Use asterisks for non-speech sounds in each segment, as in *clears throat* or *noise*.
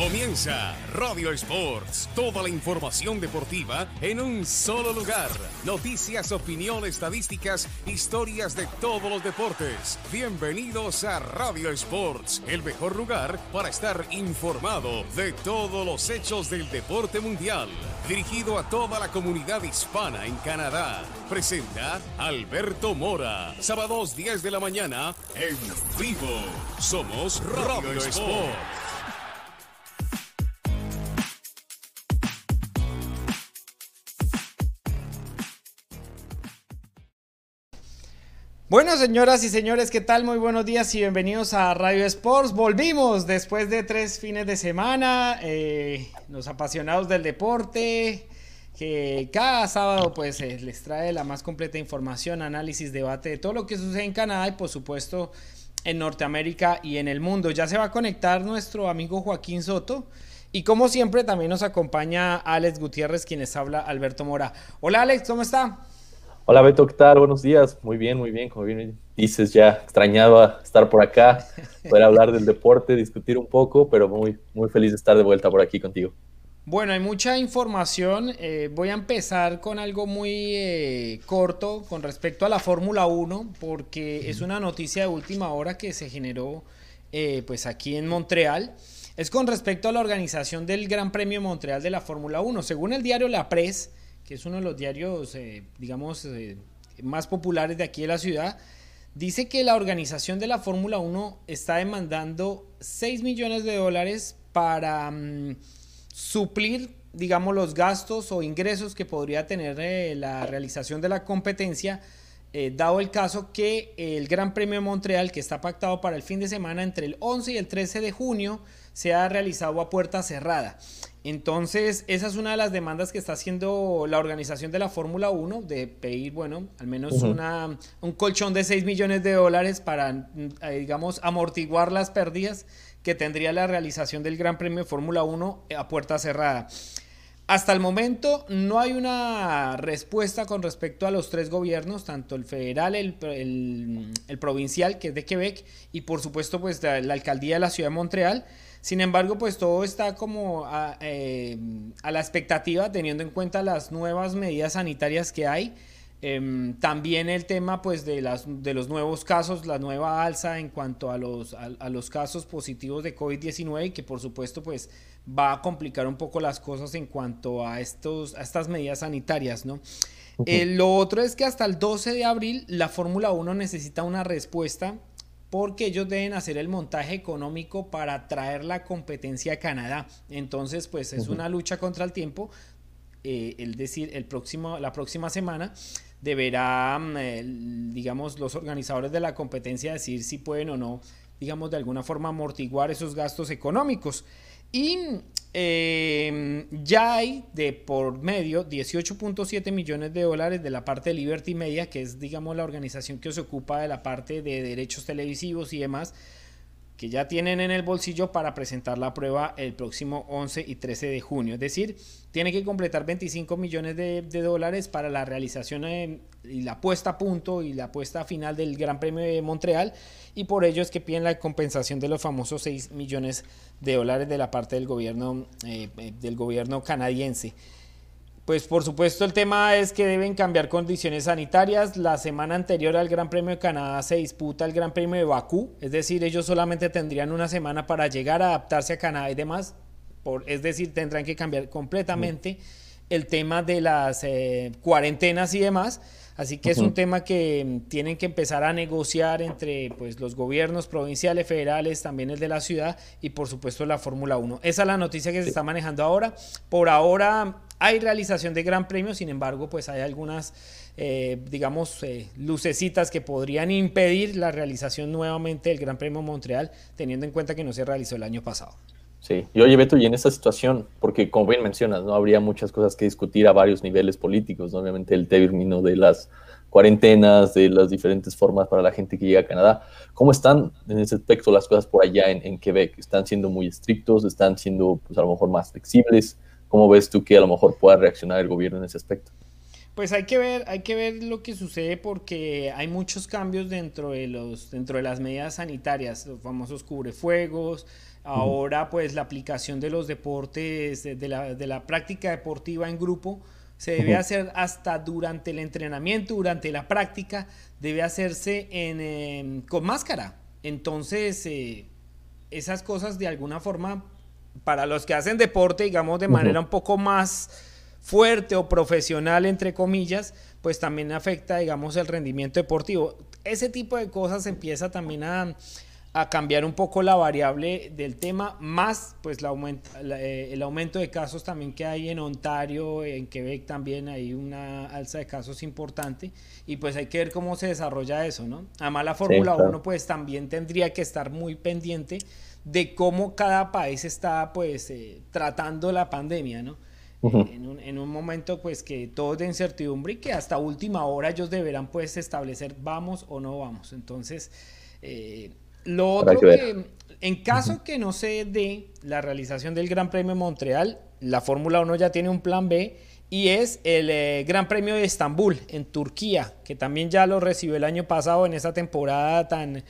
Comienza Radio Sports, toda la información deportiva en un solo lugar. Noticias, opinión, estadísticas, historias de todos los deportes. Bienvenidos a Radio Sports, el mejor lugar para estar informado de todos los hechos del deporte mundial. Dirigido a toda la comunidad hispana en Canadá. Presenta Alberto Mora. Sábados 10 de la mañana en vivo. Somos Radio, Sports. Bueno, señoras y señores, ¿qué tal? Muy buenos días y bienvenidos a Radio Sports. Volvimos después de tres fines de semana, eh, los apasionados del deporte, que cada sábado pues eh, les trae la más completa información, análisis, debate de todo lo que sucede en Canadá y por supuesto en Norteamérica y en el mundo. Ya se va a conectar nuestro amigo Joaquín Soto. Y como siempre también nos acompaña Alex Gutiérrez, quien les habla Alberto Mora. Hola Alex, ¿cómo está? Hola Beto, ¿qué tal? Buenos días. Muy bien, muy bien. Como bien dices, ya extrañaba estar por acá, poder hablar del deporte, discutir un poco, pero muy, muy feliz de estar de vuelta por aquí contigo. Bueno, hay mucha información. Eh, voy a empezar con algo muy eh, corto con respecto a la Fórmula 1, porque es una noticia de última hora que se generó eh, pues aquí en Montreal. Es con respecto a la organización del Gran Premio Montreal de la Fórmula 1. Según el diario La Presse, que es uno de los diarios, eh, digamos, eh, más populares de aquí de la ciudad, dice que la organización de la Fórmula 1 está demandando 6 millones de dólares para mm, suplir, digamos, los gastos o ingresos que podría tener eh, la realización de la competencia, dado el caso que el Gran Premio de Montreal, que está pactado para el fin de semana entre el 11 y el 13 de junio, se ha realizado a puerta cerrada. Entonces, esa es una de las demandas que está haciendo la organización de la Fórmula 1, de pedir, bueno, al menos una, un colchón de 6 millones de dólares para, eh, digamos, amortiguar las pérdidas que tendría la realización del Gran Premio de Fórmula 1 a puerta cerrada. Hasta el momento no hay una respuesta con respecto a los tres gobiernos, tanto el federal, el, el, provincial, que es de Quebec, y por supuesto pues la alcaldía de la ciudad de Montreal. Sin embargo, pues todo está como eh, a, la expectativa teniendo en cuenta las nuevas medidas sanitarias que hay. Em, también el tema pues de, las, de los nuevos casos, la nueva alza en cuanto a los, a, los casos positivos de COVID-19 y que por supuesto pues va a complicar un poco las cosas en cuanto a, estos, a estas medidas sanitarias, ¿no? Eh, lo otro es que hasta el 12 de abril la Fórmula 1 necesita una respuesta porque ellos deben hacer el montaje económico para traer la competencia a Canadá. Entonces, pues es una lucha contra el tiempo. Eh, es decir, el próximo, la próxima semana deberá, eh, digamos, los organizadores de la competencia decir si pueden o no, digamos, de alguna forma amortiguar esos gastos económicos. Y eh, ya hay de por medio 18.7 millones de dólares de la parte de Liberty Media, que es, digamos, la organización que se ocupa de la parte de derechos televisivos y demás, que ya tienen en el bolsillo para presentar la prueba el próximo 11 y 13 de junio. Es decir, tiene que completar 25 millones de, dólares para la realización y la puesta a punto y la puesta final del Gran Premio de Montreal y por ello es que piden la compensación de los famosos 6 millones de dólares de la parte del gobierno, eh, eh, del gobierno canadiense. Pues por supuesto el tema es que deben cambiar condiciones sanitarias. La semana anterior al Gran Premio de Canadá se disputa el Gran Premio de Bakú, es decir, ellos solamente tendrían una semana para llegar a adaptarse a Canadá y demás. Por, es decir, tendrán que cambiar completamente el tema de las eh, cuarentenas y demás. Así que es un tema que tienen que empezar a negociar entre pues, los gobiernos provinciales, federales, también el de la ciudad y por supuesto la Fórmula 1. Esa es la noticia que se está manejando ahora. Por ahora hay realización de gran premio, sin embargo, pues hay algunas, eh, digamos, eh, lucecitas que podrían impedir la realización nuevamente del Gran Premio Montreal, teniendo en cuenta que no se realizó el año pasado. Sí, y oye Beto, y en esta situación, porque como bien mencionas, no habría muchas cosas que discutir a varios niveles políticos, obviamente el término de las cuarentenas, de las diferentes formas para la gente que llega a Canadá. ¿Cómo están en ese aspecto las cosas por allá en, en Quebec? ¿Están siendo muy estrictos? ¿Están siendo pues, a lo mejor más flexibles? ¿Cómo ves tú que a lo mejor pueda reaccionar el gobierno en ese aspecto? Pues hay que ver, hay que ver lo que sucede porque hay muchos cambios dentro de los, dentro de las medidas sanitarias, los famosos cubrefuegos, Ahora pues la aplicación de los deportes, de la, de la práctica deportiva en grupo, se debe hacer hasta durante el entrenamiento, durante la práctica, debe hacerse en, em, con máscara. Entonces, eh, esas cosas de alguna forma, para los que hacen deporte, digamos, de manera un poco más fuerte o profesional, entre comillas, pues también afecta, digamos, el rendimiento deportivo. Ese tipo de cosas empieza también a a cambiar un poco la variable del tema, más pues la eh, el aumento de casos también que hay en Ontario, en Quebec también hay una alza de casos importante y pues hay que ver cómo se desarrolla eso, ¿no? Además la Fórmula 1 pues también tendría que estar muy pendiente de cómo cada país está pues eh, tratando la pandemia, ¿no? en, un, en, un, momento pues que todo es de incertidumbre y que hasta última hora ellos deberán pues establecer vamos o no vamos. Entonces, eh, lo otro que, en caso que no se dé la realización del Gran Premio de Montreal, la Fórmula 1 ya tiene un plan B y es el eh, Gran Premio de Estambul en Turquía, que también ya lo recibió el año pasado en esa temporada tan,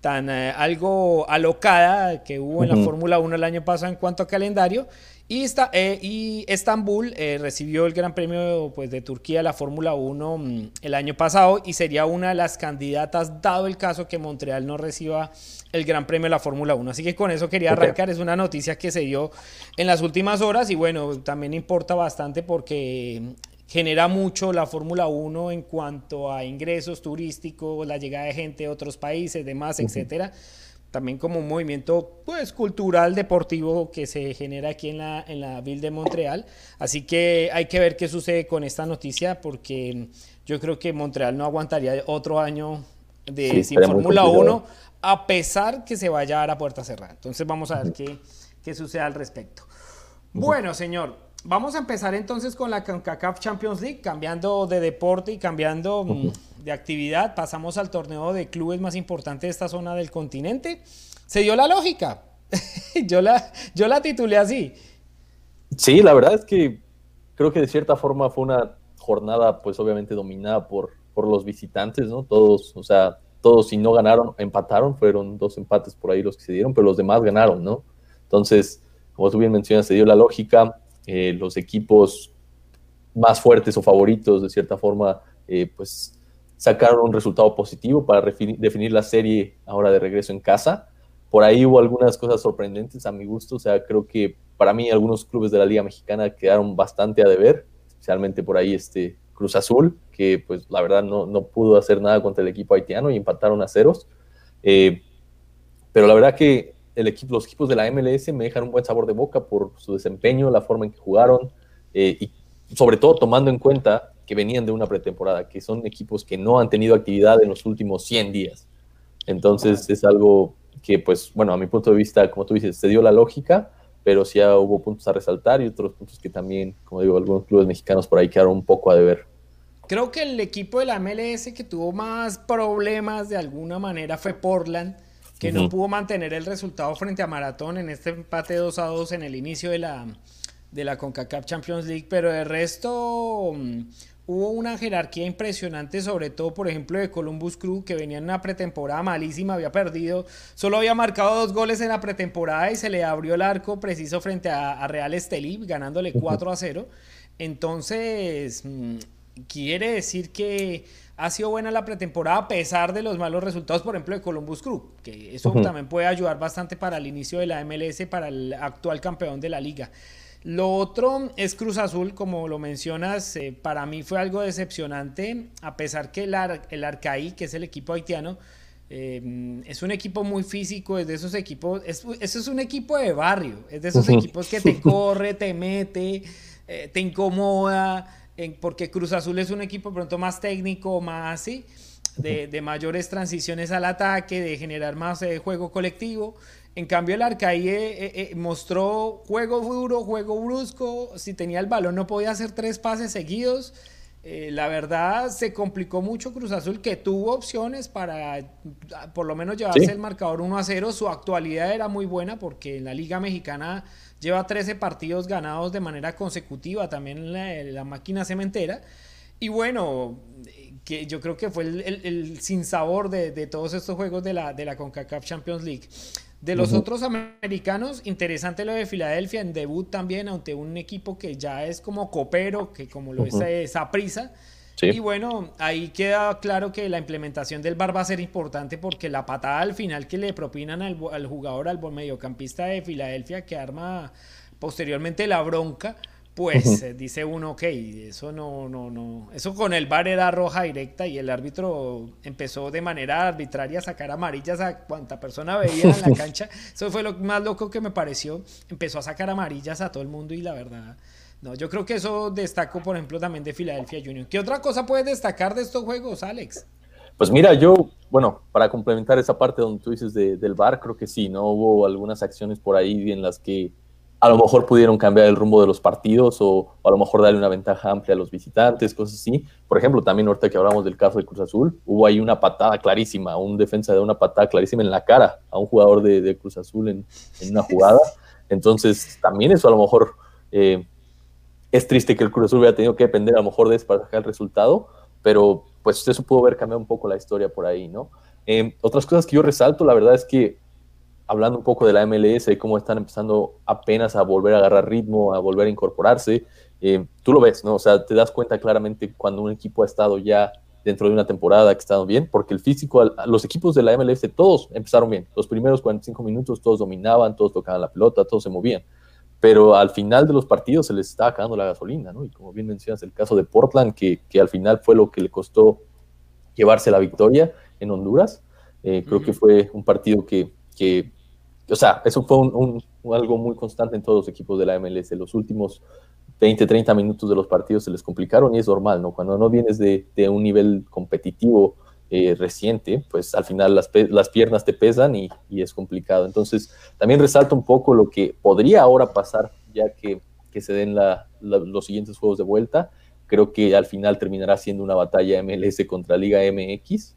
tan eh, algo alocada que hubo en la Fórmula 1 el año pasado en cuanto a calendario. Y, está, eh, y Estambul eh, recibió el Gran Premio pues, de Turquía, la Fórmula 1, mm, el año pasado y sería una de las candidatas, dado el caso que Montreal no reciba el Gran Premio de la Fórmula 1. Así que con eso quería arrancar. Es una noticia que se dio en las últimas horas y bueno, también importa bastante porque genera mucho la Fórmula 1 en cuanto a ingresos turísticos, la llegada de gente de otros países, demás, etcétera también como un movimiento pues cultural deportivo que se genera aquí en la, en la Ville de Montreal. Así que hay que ver qué sucede con esta noticia porque yo creo que Montreal no aguantaría otro año de sin Fórmula 1 a pesar que se vaya a la puerta cerrada. Entonces vamos a ver qué, qué sucede al respecto. Bueno, señor, Vamos a empezar entonces con la CONCACAF Champions League, cambiando de deporte y cambiando mm, de actividad. Pasamos al torneo de clubes más importante de esta zona del continente. Se dio la lógica. *laughs* yo, la, yo la titulé así. Sí, la verdad es que creo que de cierta forma fue una jornada, pues obviamente dominada por, por los visitantes, ¿no? Todos, o sea, todos si no ganaron, empataron, fueron dos empates por ahí los que se dieron, pero los demás ganaron, ¿no? Entonces, como tú bien mencionas, se dio la lógica eh, los equipos más fuertes o favoritos, de cierta forma, eh, pues sacaron un resultado positivo para definir la serie ahora de regreso en casa. Por ahí hubo algunas cosas sorprendentes a mi gusto, o sea, creo que para mí algunos clubes de la Liga Mexicana quedaron bastante a deber, especialmente por ahí este Cruz Azul, que pues la verdad no, no pudo hacer nada contra el equipo haitiano y empataron a ceros. Eh, pero la verdad que el equipo, los equipos de la MLS me dejan un buen sabor de boca por su desempeño, la forma en que jugaron eh, y sobre todo tomando en cuenta que venían de una pretemporada, que son equipos que no han tenido actividad en los últimos 100 días. Entonces es algo que, pues, bueno, a mi punto de vista, como tú dices, se dio la lógica, pero sí hubo puntos a resaltar y otros puntos que también, como digo, algunos clubes mexicanos por ahí quedaron un poco a deber. Creo que el equipo de la MLS que tuvo más problemas de alguna manera fue Portland que no pudo mantener el resultado frente a Maratón en este empate 2 a 2 en el inicio de la, de la CONCACAF Champions League, pero de resto mm, hubo una jerarquía impresionante, sobre todo, por ejemplo, de Columbus Crew, que venía en una pretemporada malísima, había perdido, solo había marcado dos goles en la pretemporada y se le abrió el arco preciso frente a, Real Estelí, ganándole 4 a 0. Entonces, mm, quiere decir que ha sido buena la pretemporada a pesar de los malos resultados, por ejemplo, de Columbus Crew, que eso también puede ayudar bastante para el inicio de la MLS, para el actual campeón de la liga. Lo otro es Cruz Azul, como lo mencionas, eh, para mí fue algo decepcionante, a pesar que el, el Arcaí, que es el equipo haitiano, eh, es un equipo muy físico, es de esos equipos, es, eso es un equipo de barrio, es de esos equipos que te *laughs* corre, te mete, eh, te incomoda porque Cruz Azul es un equipo pronto más técnico, más así, de, mayores transiciones al ataque, de generar más eh, juego colectivo. En cambio, el Arcaí eh, eh, mostró juego duro, juego brusco. Si tenía el balón, no podía hacer tres pases seguidos. La verdad, se complicó mucho Cruz Azul, que tuvo opciones para por lo menos llevarse el marcador 1 a 0. Su actualidad era muy buena porque en la Liga Mexicana Lleva 13 partidos ganados de manera consecutiva también la, la máquina cementera. Y bueno, que yo creo que fue el, el, sinsabor de, de, todos estos juegos de la, de la CONCACAF Champions League. De los otros americanos, interesante lo de Filadelfia en debut también, ante un equipo que ya es como copero, que como lo es esa prisa. Y bueno, ahí queda claro que la implementación del VAR va a ser importante porque la patada al final que le propinan al, al jugador, al mediocampista de Filadelfia, que arma posteriormente la bronca, pues eh, dice uno, ok, eso no, no, no, eso con el bar era roja directa y el árbitro empezó de manera arbitraria a sacar amarillas a cuanta persona veía en la *laughs* cancha. Eso fue lo más loco que me pareció. Empezó a sacar amarillas a todo el mundo y la verdad, no, yo creo que eso destaco, por ejemplo, también de Philadelphia Union. ¿Qué otra cosa puedes destacar de estos juegos, Alex? Pues mira, yo, bueno, para complementar esa parte donde tú dices del bar, creo que sí, ¿no? Hubo algunas acciones por ahí en las que a lo mejor pudieron cambiar el rumbo de los partidos o, a lo mejor darle una ventaja amplia a los visitantes, cosas así. Por ejemplo, también ahorita que hablamos del caso de Cruz Azul, hubo ahí una patada clarísima, un defensa de una patada clarísima en la cara a un jugador de, Cruz Azul en, una jugada. Entonces, también eso a lo mejor eh, es triste que el Cruz Azul hubiera tenido que depender a lo mejor de eso para sacar el resultado, pero pues eso pudo haber cambiado un poco la historia por ahí, ¿no? Eh, otras cosas que yo resalto, la verdad es que hablando un poco de la MLS cómo están empezando apenas a volver a agarrar ritmo, a volver a incorporarse, eh, tú lo ves, ¿no? O sea, te das cuenta claramente cuando un equipo ha estado ya dentro de una temporada que ha estado bien, porque el físico, los equipos de la MLS todos empezaron bien. Los primeros 45 minutos todos dominaban, todos tocaban la pelota, todos se movían. Pero al final de los partidos se les estaba acabando la gasolina, ¿no? Y como bien mencionas, el caso de Portland, que, que al final fue lo que le costó llevarse la victoria en Honduras. Eh, creo que fue un partido que, que o sea, eso fue un, algo muy constante en todos los equipos de la MLS. Los últimos 20, 30 minutos de los partidos se les complicaron y es normal, ¿no? Cuando no vienes de, un nivel competitivo eh, reciente, pues al final las, las piernas te pesan y, es complicado. Entonces, también resalta un poco lo que podría ahora pasar ya que, se den los siguientes juegos de vuelta. Creo que al final terminará siendo una batalla MLS contra Liga MX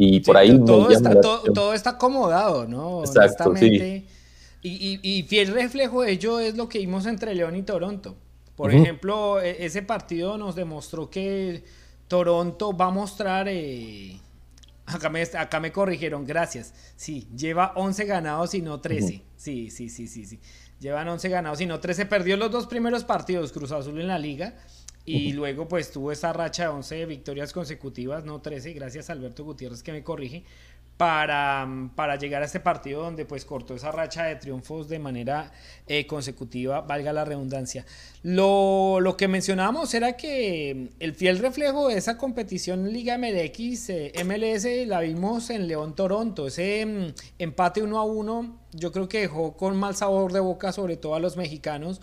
y por ahí todo, está, todo, está acomodado, ¿no? Exacto, sí. y, y, fiel reflejo de ello es lo que vimos entre León y Toronto. Por ejemplo, e, ese partido nos demostró que Toronto va a mostrar... Eh, acá, me, acá me corrigieron, gracias. Sí, lleva 11 ganados y no 13. Sí, sí, sí, sí, sí. Llevan 11 ganados y no 13. Perdió los dos primeros partidos Cruz Azul en la liga *laughs* y luego pues tuvo esa racha de 11 victorias consecutivas, no 13, gracias a Alberto Gutiérrez que me corrige, para, para llegar a este partido donde pues cortó esa racha de triunfos de manera eh, consecutiva, valga la redundancia. Lo, lo, que mencionábamos era que el fiel reflejo de esa competición Liga MLX, eh, MLS, la vimos en León Toronto, ese mm, empate 1 a 1 yo creo que dejó con mal sabor de boca sobre todo a los mexicanos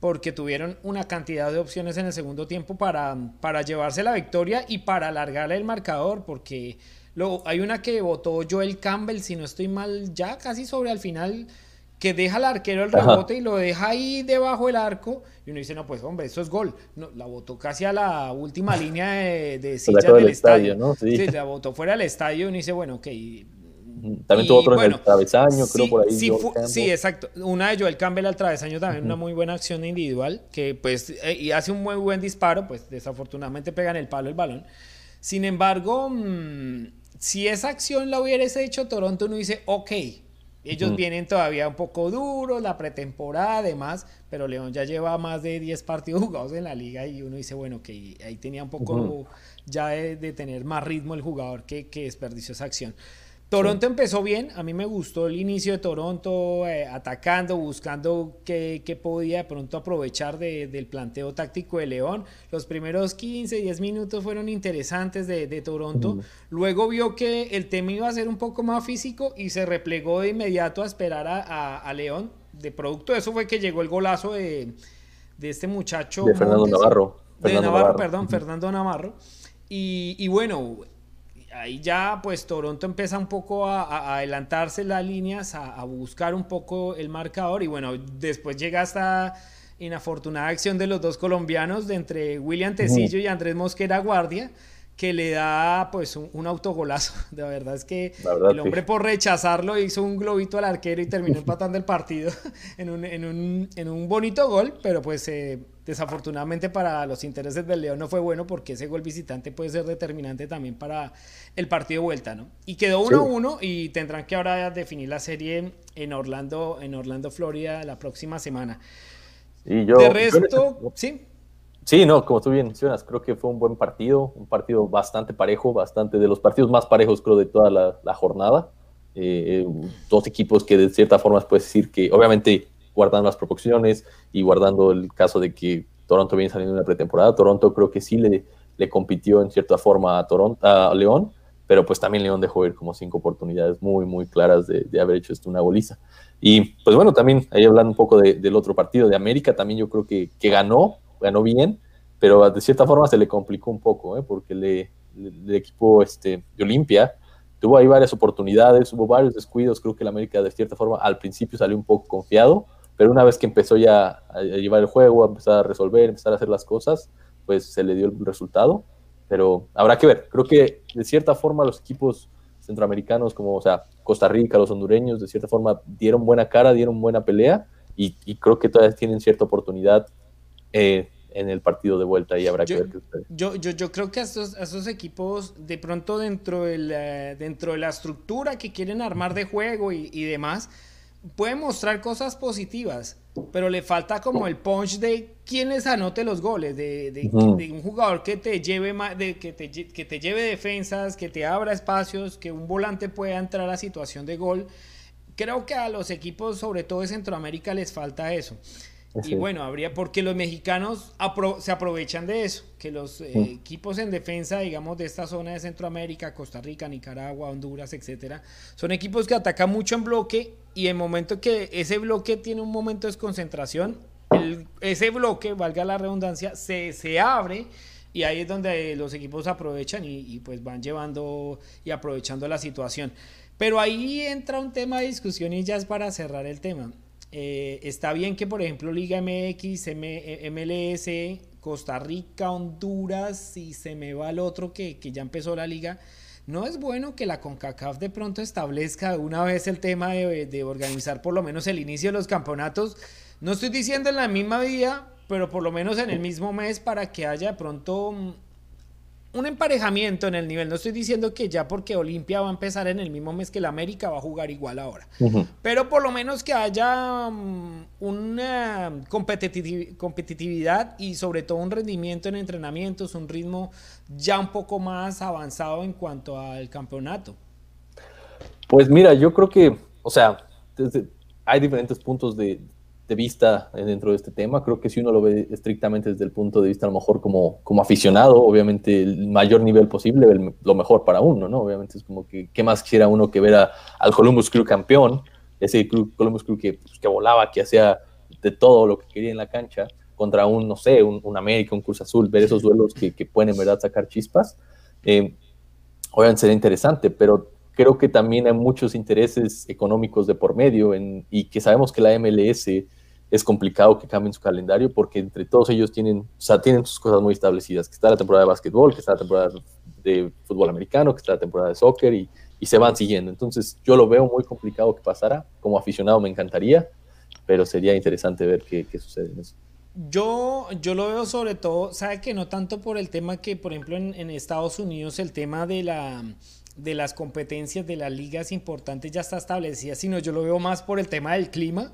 porque tuvieron una cantidad de opciones en el segundo tiempo para, para llevarse la victoria y para alargar el marcador, porque lo, hay una que votó Joel Campbell, si no estoy mal, ya casi sobre al final, que deja al arquero el rebote y lo deja ahí debajo del arco, y uno dice, no, pues hombre, eso es gol. No, la votó casi a la última línea de, de *laughs* sillas del estadio. ¿no? Sí. la votó fuera del estadio y uno dice, bueno, ok, también tuvo otro en el travesaño, creo por ahí. Sí, exacto. Una de Joel Campbell al travesaño también, una muy buena acción individual, que pues, eh, y hace un muy buen disparo, pues desafortunadamente pega en el palo el balón. Sin embargo, mm, si esa acción la hubiese hecho Toronto, uno dice, ok, ellos vienen todavía un poco duros, la pretemporada además, pero León ya lleva más de 10 partidos *laughs* jugados en la liga y uno dice, bueno, que ahí tenía un poco ya de, de, tener más ritmo el jugador que, que desperdició esa acción. Toronto empezó bien, a mí me gustó el inicio de Toronto eh, atacando, buscando qué, podía de pronto aprovechar del planteo táctico de León. Los primeros 15, 10 minutos fueron interesantes de, Toronto. Luego vio que el tema iba a ser un poco más físico y se replegó de inmediato a esperar a, León. De producto de eso fue que llegó el golazo de, este muchacho. De Fernando Navarro. de Navarro, perdón, Fernando Navarro. Y, y bueno, ahí ya pues Toronto empieza un poco a, adelantarse las líneas, a, buscar un poco el marcador y bueno, después llega esta inafortunada acción de los dos colombianos de entre William Tecillo y Andrés Mosquera Guardia, que le da pues un, autogolazo. *laughs* De verdad es que el hombre por rechazarlo hizo un globito al arquero y terminó empatando el partido *laughs* en un, en un, en un bonito gol, pero pues eh, desafortunadamente para los intereses del León no fue bueno porque ese gol visitante puede ser determinante también para el partido de vuelta, ¿no? Y quedó 1-1 uno, y tendrán que ahora definir la serie en Orlando, en Orlando, Florida, la próxima semana. Y yo, de resto, sí. Sí, no, como tú bien mencionas, creo que fue un buen partido, un partido bastante parejo, bastante de los partidos más parejos, creo, de toda la, jornada. Eh, dos equipos que de cierta forma puedes decir que, obviamente, guardando las proporciones y guardando el caso de que Toronto viene saliendo de una pretemporada, Toronto creo que sí le, le compitió en cierta forma a, Toronto, a León, pero pues también León dejó ir como cinco oportunidades muy, muy claras de, de haber hecho esto una goliza. Y pues bueno, también ahí hablando un poco del otro partido de América, también yo creo que, que ganó, ganó bien, pero de cierta forma se le complicó un poco, ¿eh? porque le, el equipo este, de Olimpia tuvo ahí varias oportunidades, hubo varios descuidos, creo que el América de cierta forma al principio salió un poco confiado, pero una vez que empezó ya a llevar el juego, a empezar a resolver, a empezar a hacer las cosas, pues se le dio el resultado, pero habrá que ver, creo que de cierta forma los equipos centroamericanos como, o sea, Costa Rica, los hondureños, de cierta forma dieron buena cara, dieron buena pelea y, y creo que todavía tienen cierta oportunidad eh, en el partido de vuelta y habrá que ver qué Yo, yo, yo creo que a estos, equipos, de pronto dentro de, la, dentro de la estructura que quieren armar de juego y, y demás, pueden mostrar cosas positivas, pero le falta como el punch de quién les anote los goles, de, de, un jugador que te lleve de, que, te, que te lleve defensas, que te abra espacios, que un volante pueda entrar a situación de gol. Creo que a los equipos, sobre todo de Centroamérica, les falta eso. Y bueno, habría porque los mexicanos se aprovechan de eso, que los eh, equipos en defensa, digamos, de esta zona de Centroamérica, Costa Rica, Nicaragua, Honduras, etcétera, son equipos que atacan mucho en bloque y en momento que ese bloque tiene un momento de desconcentración, ese bloque, valga la redundancia, se, se abre y ahí es donde los equipos aprovechan y, pues van llevando y aprovechando la situación. Pero ahí entra un tema de discusión y ya es para cerrar el tema. Eh, está bien que, por ejemplo, Liga MX, MLS, eh, Costa Rica, Honduras, y se me va el otro que, ya empezó la liga. No es bueno que la CONCACAF de pronto establezca una vez el tema de, de organizar por lo menos el inicio de los campeonatos. No estoy diciendo en la misma día, pero por lo menos en el mismo mes para que haya de pronto mm, un emparejamiento en el nivel. No estoy diciendo que ya porque Olimpia va a empezar en el mismo mes que el América va a jugar igual ahora. Pero por lo menos que haya mm, una competitividad y sobre todo un rendimiento en entrenamientos, un ritmo ya un poco más avanzado en cuanto al campeonato. Pues mira, yo creo que, o sea, hay diferentes puntos de, de vista dentro de este tema. Creo que si uno lo ve estrictamente desde el punto de vista, a lo mejor como, como aficionado, obviamente el mayor nivel posible, lo mejor para uno, ¿no? Obviamente es como que, ¿qué más quisiera uno que ver al Columbus Crew campeón? Ese Columbus Crew que, pues, que volaba, que hacía de todo lo que quería en la cancha, contra un, no sé, un, América, un Cruz Azul, ver esos duelos que, que pueden en verdad sacar chispas. Eh, obviamente sería interesante, pero creo que también hay muchos intereses económicos de por medio en, y que sabemos que la MLS es complicado que cambien su calendario porque entre todos ellos tienen, o sea, tienen sus cosas muy establecidas, que está la temporada de básquetbol, que está la temporada de fútbol americano, que está la temporada de soccer y, y se van siguiendo. Entonces yo lo veo muy complicado que pasara. Como aficionado me encantaría, pero sería interesante ver qué, qué sucede en eso. Yo, yo lo veo sobre todo, sabe que no tanto por el tema que, por ejemplo, en, en Estados Unidos el tema de la de las competencias de las ligas importantes ya está establecida, sino yo lo veo más por el tema del clima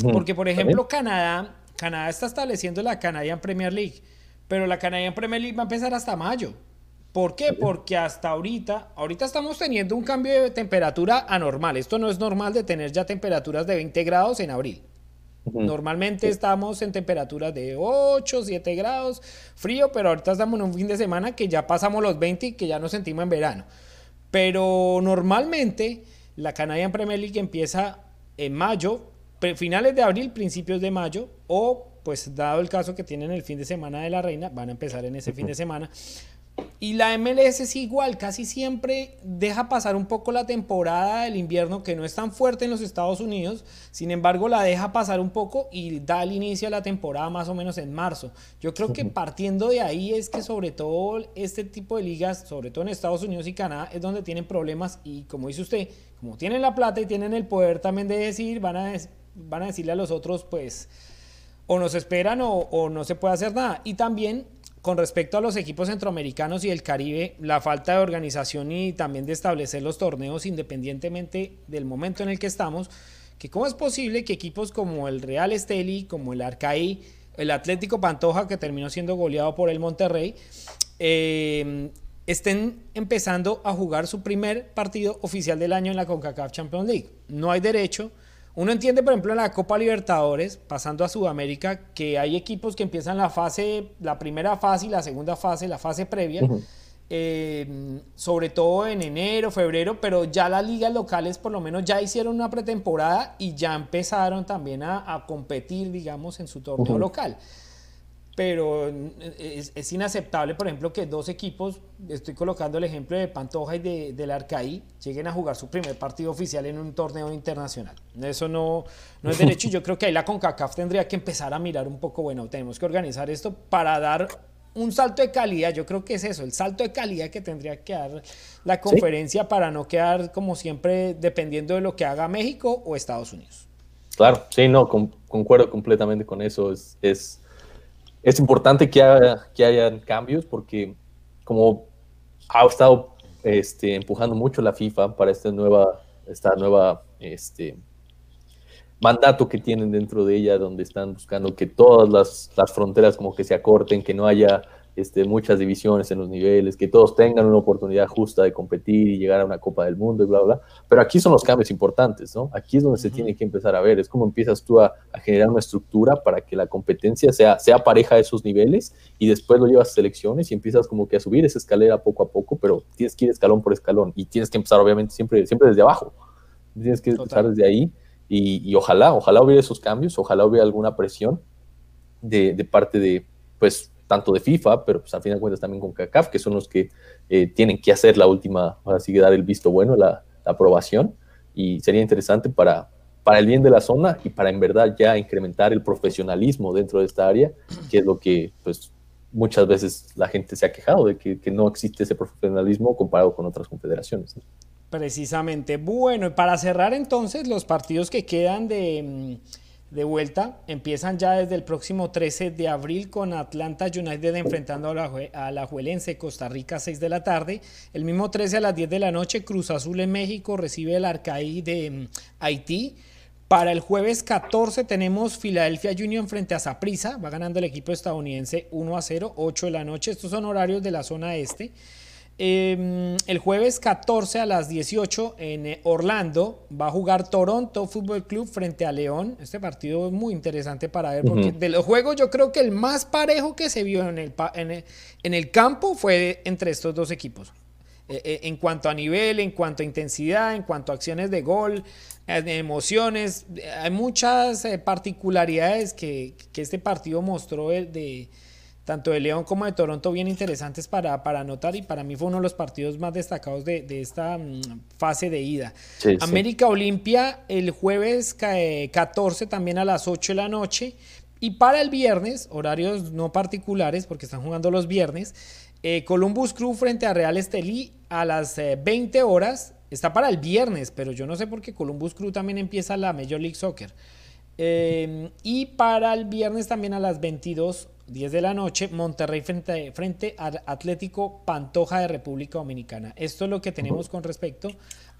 porque, por ejemplo, Canadá, Canadá está estableciendo la Canadian Premier League, pero la Canadian Premier League va a empezar hasta mayo. ¿Por qué? Porque hasta ahorita, ahorita estamos teniendo un cambio de temperatura anormal. Esto no es normal de tener ya temperaturas de 20 grados en abril. Normalmente estamos en temperaturas de 8, 7 grados, frío, pero ahorita estamos en un fin de semana que ya pasamos los 20 y que ya nos sentimos en verano. Pero normalmente la Canadian Premier League empieza en mayo, finales de abril, principios de mayo, o pues dado el caso que tienen el fin de semana de la reina, van a empezar en ese fin de semana. Y la MLS es igual, casi siempre deja pasar un poco la temporada del invierno que no es tan fuerte en los Estados Unidos, sin embargo la deja pasar un poco y da el inicio a la temporada más o menos en marzo. Yo creo que partiendo de ahí es que sobre todo este tipo de ligas, sobre todo en Estados Unidos y Canadá, es donde tienen problemas y como dice usted, como tienen la plata y tienen el poder también de decir, van a, van a decirle a los otros pues o nos esperan o, no se puede hacer nada. Y también con respecto a los equipos centroamericanos y el Caribe, la falta de organización y también de establecer los torneos independientemente del momento en el que estamos, que cómo es posible que equipos como el Real Esteli, como el Arcaí, el Atlético Pantoja, que terminó siendo goleado por el Monterrey, eh, estén empezando a jugar su primer partido oficial del año en la CONCACAF Champions League. No hay derecho uno entiende, por ejemplo, en la Copa Libertadores, pasando a Sudamérica, que hay equipos que empiezan la fase, la primera fase y la segunda fase, la fase previa, eh, sobre todo en enero, febrero, pero ya las ligas locales por lo menos ya hicieron una pretemporada y ya empezaron también a, competir, digamos, en su torneo local pero es, inaceptable, por ejemplo, que dos equipos, estoy colocando el ejemplo de Pantoja y de, del Arcaí, lleguen a jugar su primer partido oficial en un torneo internacional. Eso no, no es derecho y yo creo que ahí la CONCACAF tendría que empezar a mirar un poco, bueno, tenemos que organizar esto para dar un salto de calidad, yo creo que es eso, el salto de calidad que tendría que dar la conferencia para no quedar como siempre dependiendo de lo que haga México o Estados Unidos. Claro, sí, no, concuerdo completamente con eso, es... es es importante que, haya, que hayan cambios porque como ha estado este, empujando mucho la FIFA para esta nueva, esta nueva este, mandato que tienen dentro de ella, donde están buscando que todas las, las fronteras como que se acorten, que no haya este, muchas divisiones en los niveles, que todos tengan una oportunidad justa de competir y llegar a una Copa del Mundo y bla, bla. Pero aquí son los cambios importantes, ¿no? Aquí es donde se tiene que empezar a ver, es como empiezas tú a, generar una estructura para que la competencia sea, sea pareja a esos niveles y después lo llevas a selecciones y empiezas como que a subir esa escalera poco a poco, pero tienes que ir escalón por escalón y tienes que empezar obviamente siempre, siempre desde abajo. Tienes que empezar desde ahí y, y, ojalá, ojalá hubiera esos cambios, ojalá hubiera alguna presión de, de parte de, pues, tanto de FIFA, pero pues al final de cuentas también con CACAF, que son los que eh, tienen que hacer la última, así que dar el visto bueno, la, aprobación, y sería interesante para, para el bien de la zona y para en verdad ya incrementar el profesionalismo dentro de esta área, que es lo que pues muchas veces la gente se ha quejado de que, no existe ese profesionalismo comparado con otras confederaciones. Precisamente. Bueno, y para cerrar entonces los partidos que quedan de de vuelta. Empiezan ya desde el próximo 13 de abril con Atlanta United enfrentando a la, a la Juelense Costa Rica a 6 de la tarde. El mismo 13 a las 10 de la noche Cruz Azul en México recibe el Arcaí de mm, Haití. Para el jueves 14 tenemos Philadelphia Union frente a Saprissa. Va ganando el equipo estadounidense 1 a 0, 8 de la noche. Estos son horarios de la zona este. Em, el jueves 14 a las 18 en eh, Orlando va a jugar Toronto Fútbol Club frente a León. Este partido es muy interesante para ver porque de los juegos yo creo que el más parejo que se vio en el, en el, campo fue entre estos dos equipos. Eh, eh, en cuanto a nivel, en cuanto a intensidad, en cuanto a acciones de gol, emociones, hay muchas particularidades que, que, este partido mostró de tanto de León como de Toronto bien interesantes para, para anotar y para mí fue uno de los partidos más destacados de, esta mm, fase de ida. América Olimpia el jueves 14 también a las 8 de la noche y para el viernes, horarios no particulares porque están jugando los viernes, eh, Columbus Crew frente a Real Estelí a las 20 eh, horas. Está para el viernes, pero yo no sé por qué Columbus Crew también empieza la Major League Soccer. Eh, y para el viernes también a las 22 10 de la noche, Monterrey frente, frente al Atlético Pantoja de República Dominicana. Esto es lo que tenemos con respecto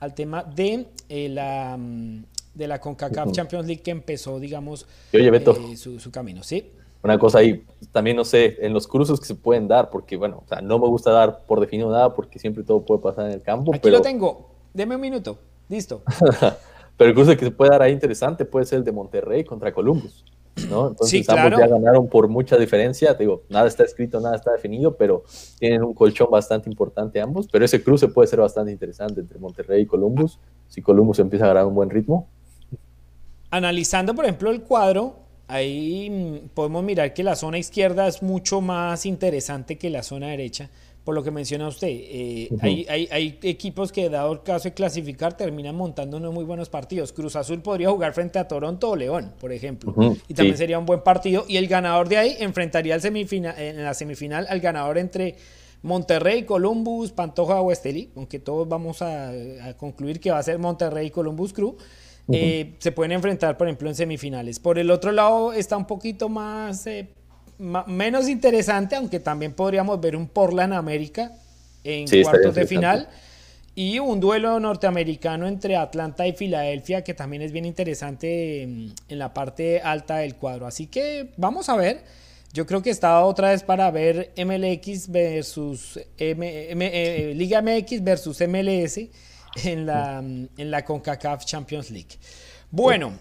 al tema de eh, la mm, de la CONCACAF Champions League que empezó, digamos, eh, su, camino, ¿sí? Una cosa ahí, también no sé, en los cruces que se pueden dar, porque bueno, o sea, no me gusta dar por definido nada, porque siempre todo puede pasar en el campo. Aquí lo tengo, deme un minuto, listo. *laughs* pero el cruce que se puede dar ahí interesante puede ser el de Monterrey contra Columbus. ¿No? Entonces ambos ya ganaron por mucha diferencia, digo, nada está escrito, nada está definido, pero tienen un colchón bastante importante ambos, pero ese cruce puede ser bastante interesante entre Monterrey y Columbus, si Columbus empieza a ganar un buen ritmo. Analizando, por ejemplo, el cuadro, ahí mm, podemos mirar que la zona izquierda es mucho más interesante que la zona derecha, por lo que menciona usted. Eh, hay, hay, equipos que, dado el caso de clasificar, terminan montando unos muy buenos partidos. Cruz Azul podría jugar frente a Toronto o León, por ejemplo. Y también sería un buen partido. Y el ganador de ahí enfrentaría al semifinal, en la semifinal al ganador entre Monterrey, Columbus, Pantoja o Esteli, aunque todos vamos a, concluir que va a ser Monterrey y Columbus Crew. Eh, se pueden enfrentar, por ejemplo, en semifinales. Por el otro lado está un poquito más eh, menos interesante, aunque también podríamos ver un Portland América en cuartos de final. Y un duelo norteamericano entre Atlanta y Filadelfia, que también es bien interesante en, la parte alta del cuadro. Así que vamos a ver. Yo creo que estaba otra vez para ver MLX versus eh, Liga MX versus MLS en la, en la CONCACAF Champions League. Bueno,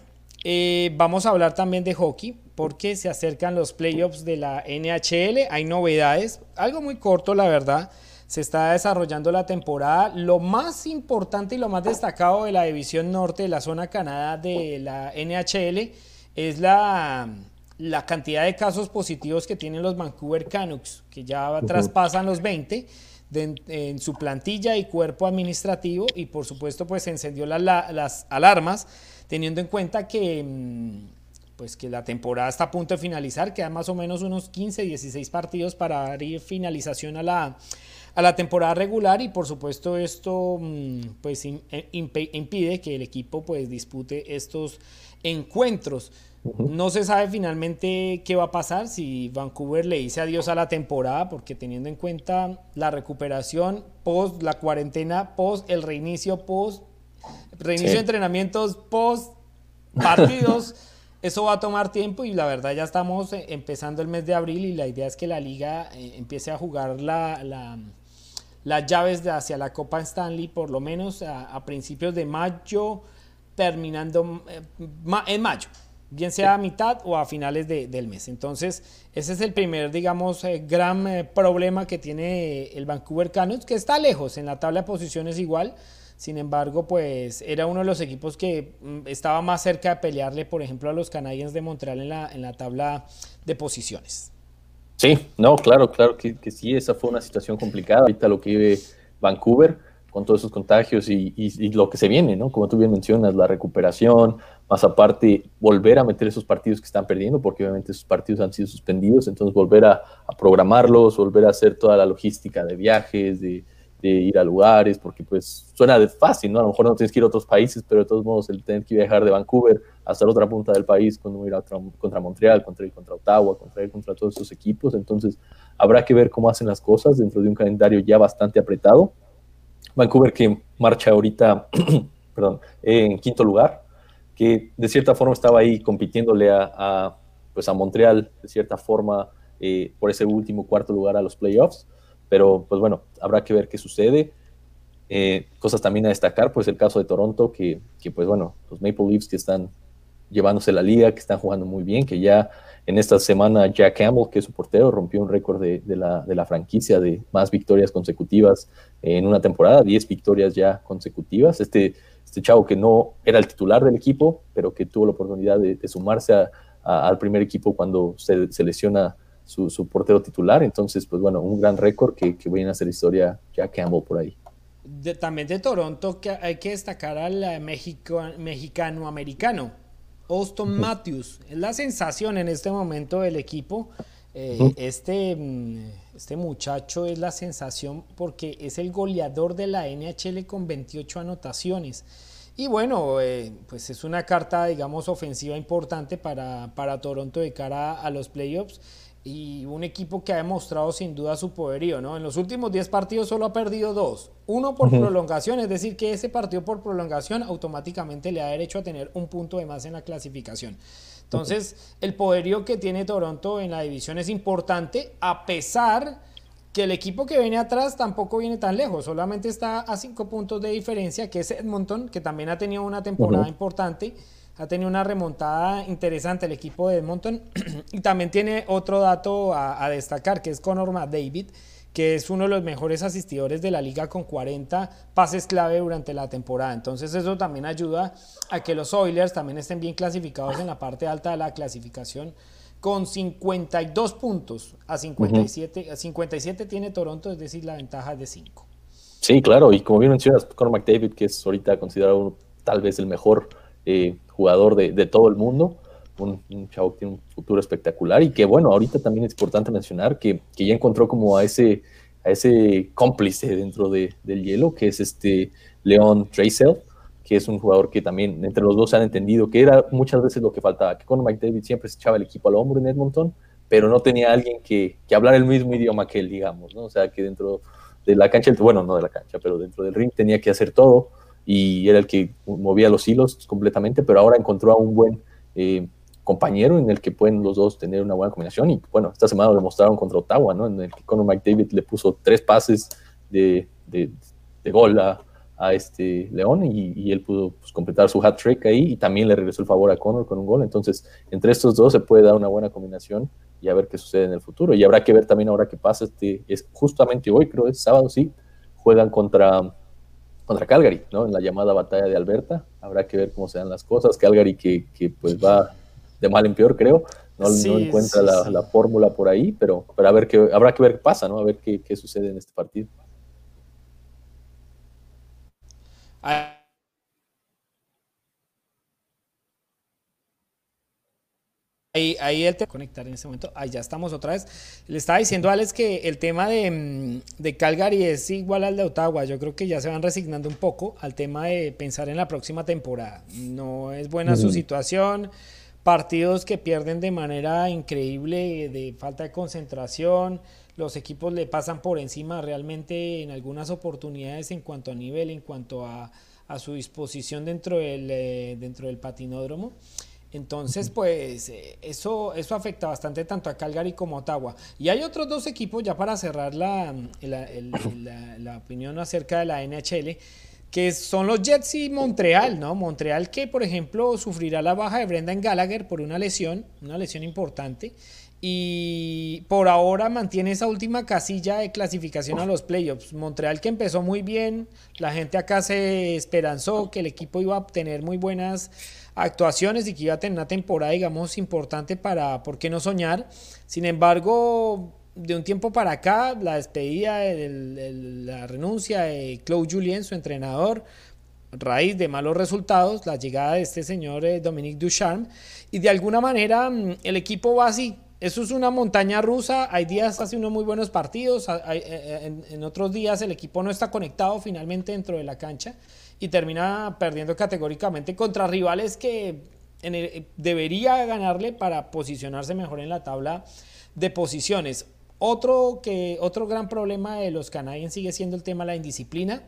eh, vamos a hablar también de hockey porque se acercan los playoffs de la NHL, hay novedades, algo muy corto la verdad, se está desarrollando la temporada. Lo más importante y lo más destacado de la división norte de la zona Canadá de la NHL es la, la cantidad de casos positivos que tienen los Vancouver Canucks, que ya traspasan los 20 en su plantilla y cuerpo administrativo. Y por supuesto pues se encendió las alarmas teniendo en cuenta que mm, pues que la temporada está a punto de finalizar, quedan más o menos unos 15, 16 partidos para dar finalización a la, a la temporada regular y por supuesto esto mm, pues eh, impide que el equipo pues dispute estos encuentros. No se sabe finalmente qué va a pasar si Vancouver le dice adiós a la temporada, porque teniendo en cuenta la recuperación post la cuarentena, post el reinicio, post reinicio de entrenamientos, post partidos. *laughs* Eso va a tomar tiempo y la verdad ya estamos eh, empezando el mes de abril y la idea es que la liga eh, empiece a jugar la, las llaves de hacia la Copa Stanley por lo menos a, principios de mayo, terminando eh, en mayo, bien sea a mitad o a finales del mes. Entonces, ese es el primer, digamos, gran problema que tiene el Vancouver Canucks, que está lejos en la tabla de posiciones igual sin embargo, pues era uno de los equipos que mm, estaba más cerca de pelearle, por ejemplo, a los Canadiens de Montreal en la, en la tabla de posiciones. Sí, no, claro, claro que, sí, esa fue una situación complicada. Ahorita lo que vive Vancouver con todos esos contagios y, y, lo que se viene, ¿no? Como tú bien mencionas, la recuperación, más aparte volver a meter esos partidos que están perdiendo, porque obviamente esos partidos han sido suspendidos, entonces volver a programarlos, volver a hacer toda la logística de viajes, de, de ir a lugares, porque pues suena de fácil, ¿no? A lo mejor no tienes que ir a otros países, pero de todos modos el tener que viajar de Vancouver hasta la otra punta del país, cuando ir a contra Montreal, contra ir contra Ottawa, contra ir contra todos esos equipos, entonces habrá que ver cómo hacen las cosas dentro de un calendario ya bastante apretado. Vancouver que marcha ahorita, *clears throat* perdón, en quinto lugar, que de cierta forma estaba ahí compitiéndole a, pues a Montreal, de cierta forma, eh, por ese último cuarto lugar a los playoffs pero pues bueno, habrá que ver qué sucede. Eh, cosas también a destacar, pues el caso de Toronto, que, que, pues bueno, los Maple Leafs que están llevándose la liga, que están jugando muy bien, que ya en esta semana Jack Campbell, que es su portero, rompió un récord de, de, la, de, la, franquicia de más victorias consecutivas en una temporada, 10 victorias ya consecutivas. Este, este chavo que no era el titular del equipo, pero que tuvo la oportunidad de, sumarse a, al primer equipo cuando se, se lesiona su, portero titular. Entonces, pues bueno, un gran récord que, que viene a hacer historia Jack Campbell por ahí. también de Toronto que hay que destacar al eh, mexicano-americano, Austin Matthews. Es la sensación en este momento del equipo. Eh, este, mm, este muchacho es la sensación porque es el goleador de la NHL con 28 anotaciones. Y bueno, eh, pues es una carta, digamos, ofensiva importante para, para Toronto de cara a los playoffs y un equipo que ha demostrado sin duda su poderío, ¿no? En los últimos 10 partidos solo ha perdido dos. Uno por prolongación, es decir, que ese partido por prolongación automáticamente le da derecho a tener un punto de más en la clasificación. Entonces, el poderío que tiene Toronto en la división es importante, a pesar que el equipo que viene atrás tampoco viene tan lejos, solamente está a 5 puntos de diferencia, que es Edmonton, que también ha tenido una temporada importante ha tenido una remontada interesante el equipo de Edmonton. *clears throat* y también tiene otro dato a, destacar, que es Conor McDavid, que es uno de los mejores asistidores de la liga con 40 pases clave durante la temporada. Entonces eso también ayuda a que los Oilers también estén bien clasificados en la parte alta de la clasificación con 52 puntos a 57. A 57 tiene Toronto, es decir, la ventaja es de 5. Sí, claro, y como bien mencionas, Conor McDavid, que es ahorita considerado tal vez el mejor eh, jugador de, todo el mundo, un, chavo que tiene un futuro espectacular y que bueno, ahorita también es importante mencionar que, que ya encontró como a ese, a ese cómplice dentro de, del hielo, que es este Leon Treisel, que es un jugador que también entre los dos se han entendido que era muchas veces lo que faltaba, que Conor McDavid siempre se echaba el equipo al hombro en Edmonton, pero no tenía alguien que, que hablara el mismo idioma que él, digamos, ¿no? O sea, que dentro de la cancha, bueno, no de la cancha, pero dentro del ring tenía que hacer todo y era el que movía los hilos completamente, pero ahora encontró a un buen eh, compañero en el que pueden los dos tener una buena combinación y bueno, esta semana lo demostraron contra Ottawa, ¿no? En el que Conor McDavid le puso tres pases de, de, de gol a, a este León y, él pudo pues, completar su hat trick ahí y también le regresó el favor a Connor con un gol. Entonces, entre estos dos se puede dar una buena combinación y a ver qué sucede en el futuro. Y habrá que ver también ahora qué pasa. Este, es justamente hoy, creo, es sábado, sí, juegan contra, contra Calgary, ¿no? En la llamada batalla de Alberta. Habrá que ver cómo se dan las cosas. Calgary que, que pues va de mal en peor, creo. No, no encuentra la, la, fórmula por ahí, pero, pero a ver qué, habrá que ver qué pasa, ¿no? A ver qué, qué sucede en este partido. Ahí, ahí él te conectar en ese momento. Ahí ya estamos otra vez. Le estaba diciendo a Alex que el tema de, mm, de, Calgary es igual al de Ottawa. Yo creo que ya se van resignando un poco al tema de pensar en la próxima temporada. No es buena su situación. Partidos que pierden de manera increíble, de falta de concentración los equipos le pasan por encima realmente en algunas oportunidades en cuanto a nivel, en cuanto a, su disposición dentro del, eh, dentro del patinódromo. Entonces, pues eh, eso, eso afecta bastante tanto a Calgary como a Ottawa. Y hay otros dos equipos, ya para cerrar la, la, opinión acerca de la NHL, que son los Jets y Montreal, ¿no? Montreal que, por ejemplo, sufrirá la baja de Brendan Gallagher por una lesión, una lesión importante y por ahora mantiene esa última casilla de clasificación a los playoffs. Montreal que empezó muy bien, la gente acá se esperanzó que el equipo iba a obtener muy buenas actuaciones y que iba a tener una temporada, digamos, importante para, ¿por qué no soñar? Sin embargo, de un tiempo para acá, la despedida, de la renuncia de Claude Julien, su entrenador, raíz de malos resultados, la llegada de este señor eh, Dominique Ducharme, y de alguna manera mm, el equipo va así, eso es una montaña rusa. Hay días hace unos muy buenos partidos. Eh, eh, en, otros días el equipo no está conectado finalmente dentro de la cancha y termina perdiendo categóricamente contra rivales que debería ganarle para posicionarse mejor en la tabla de posiciones. Otro, que, otro gran problema de los canadienses sigue siendo el tema de la indisciplina.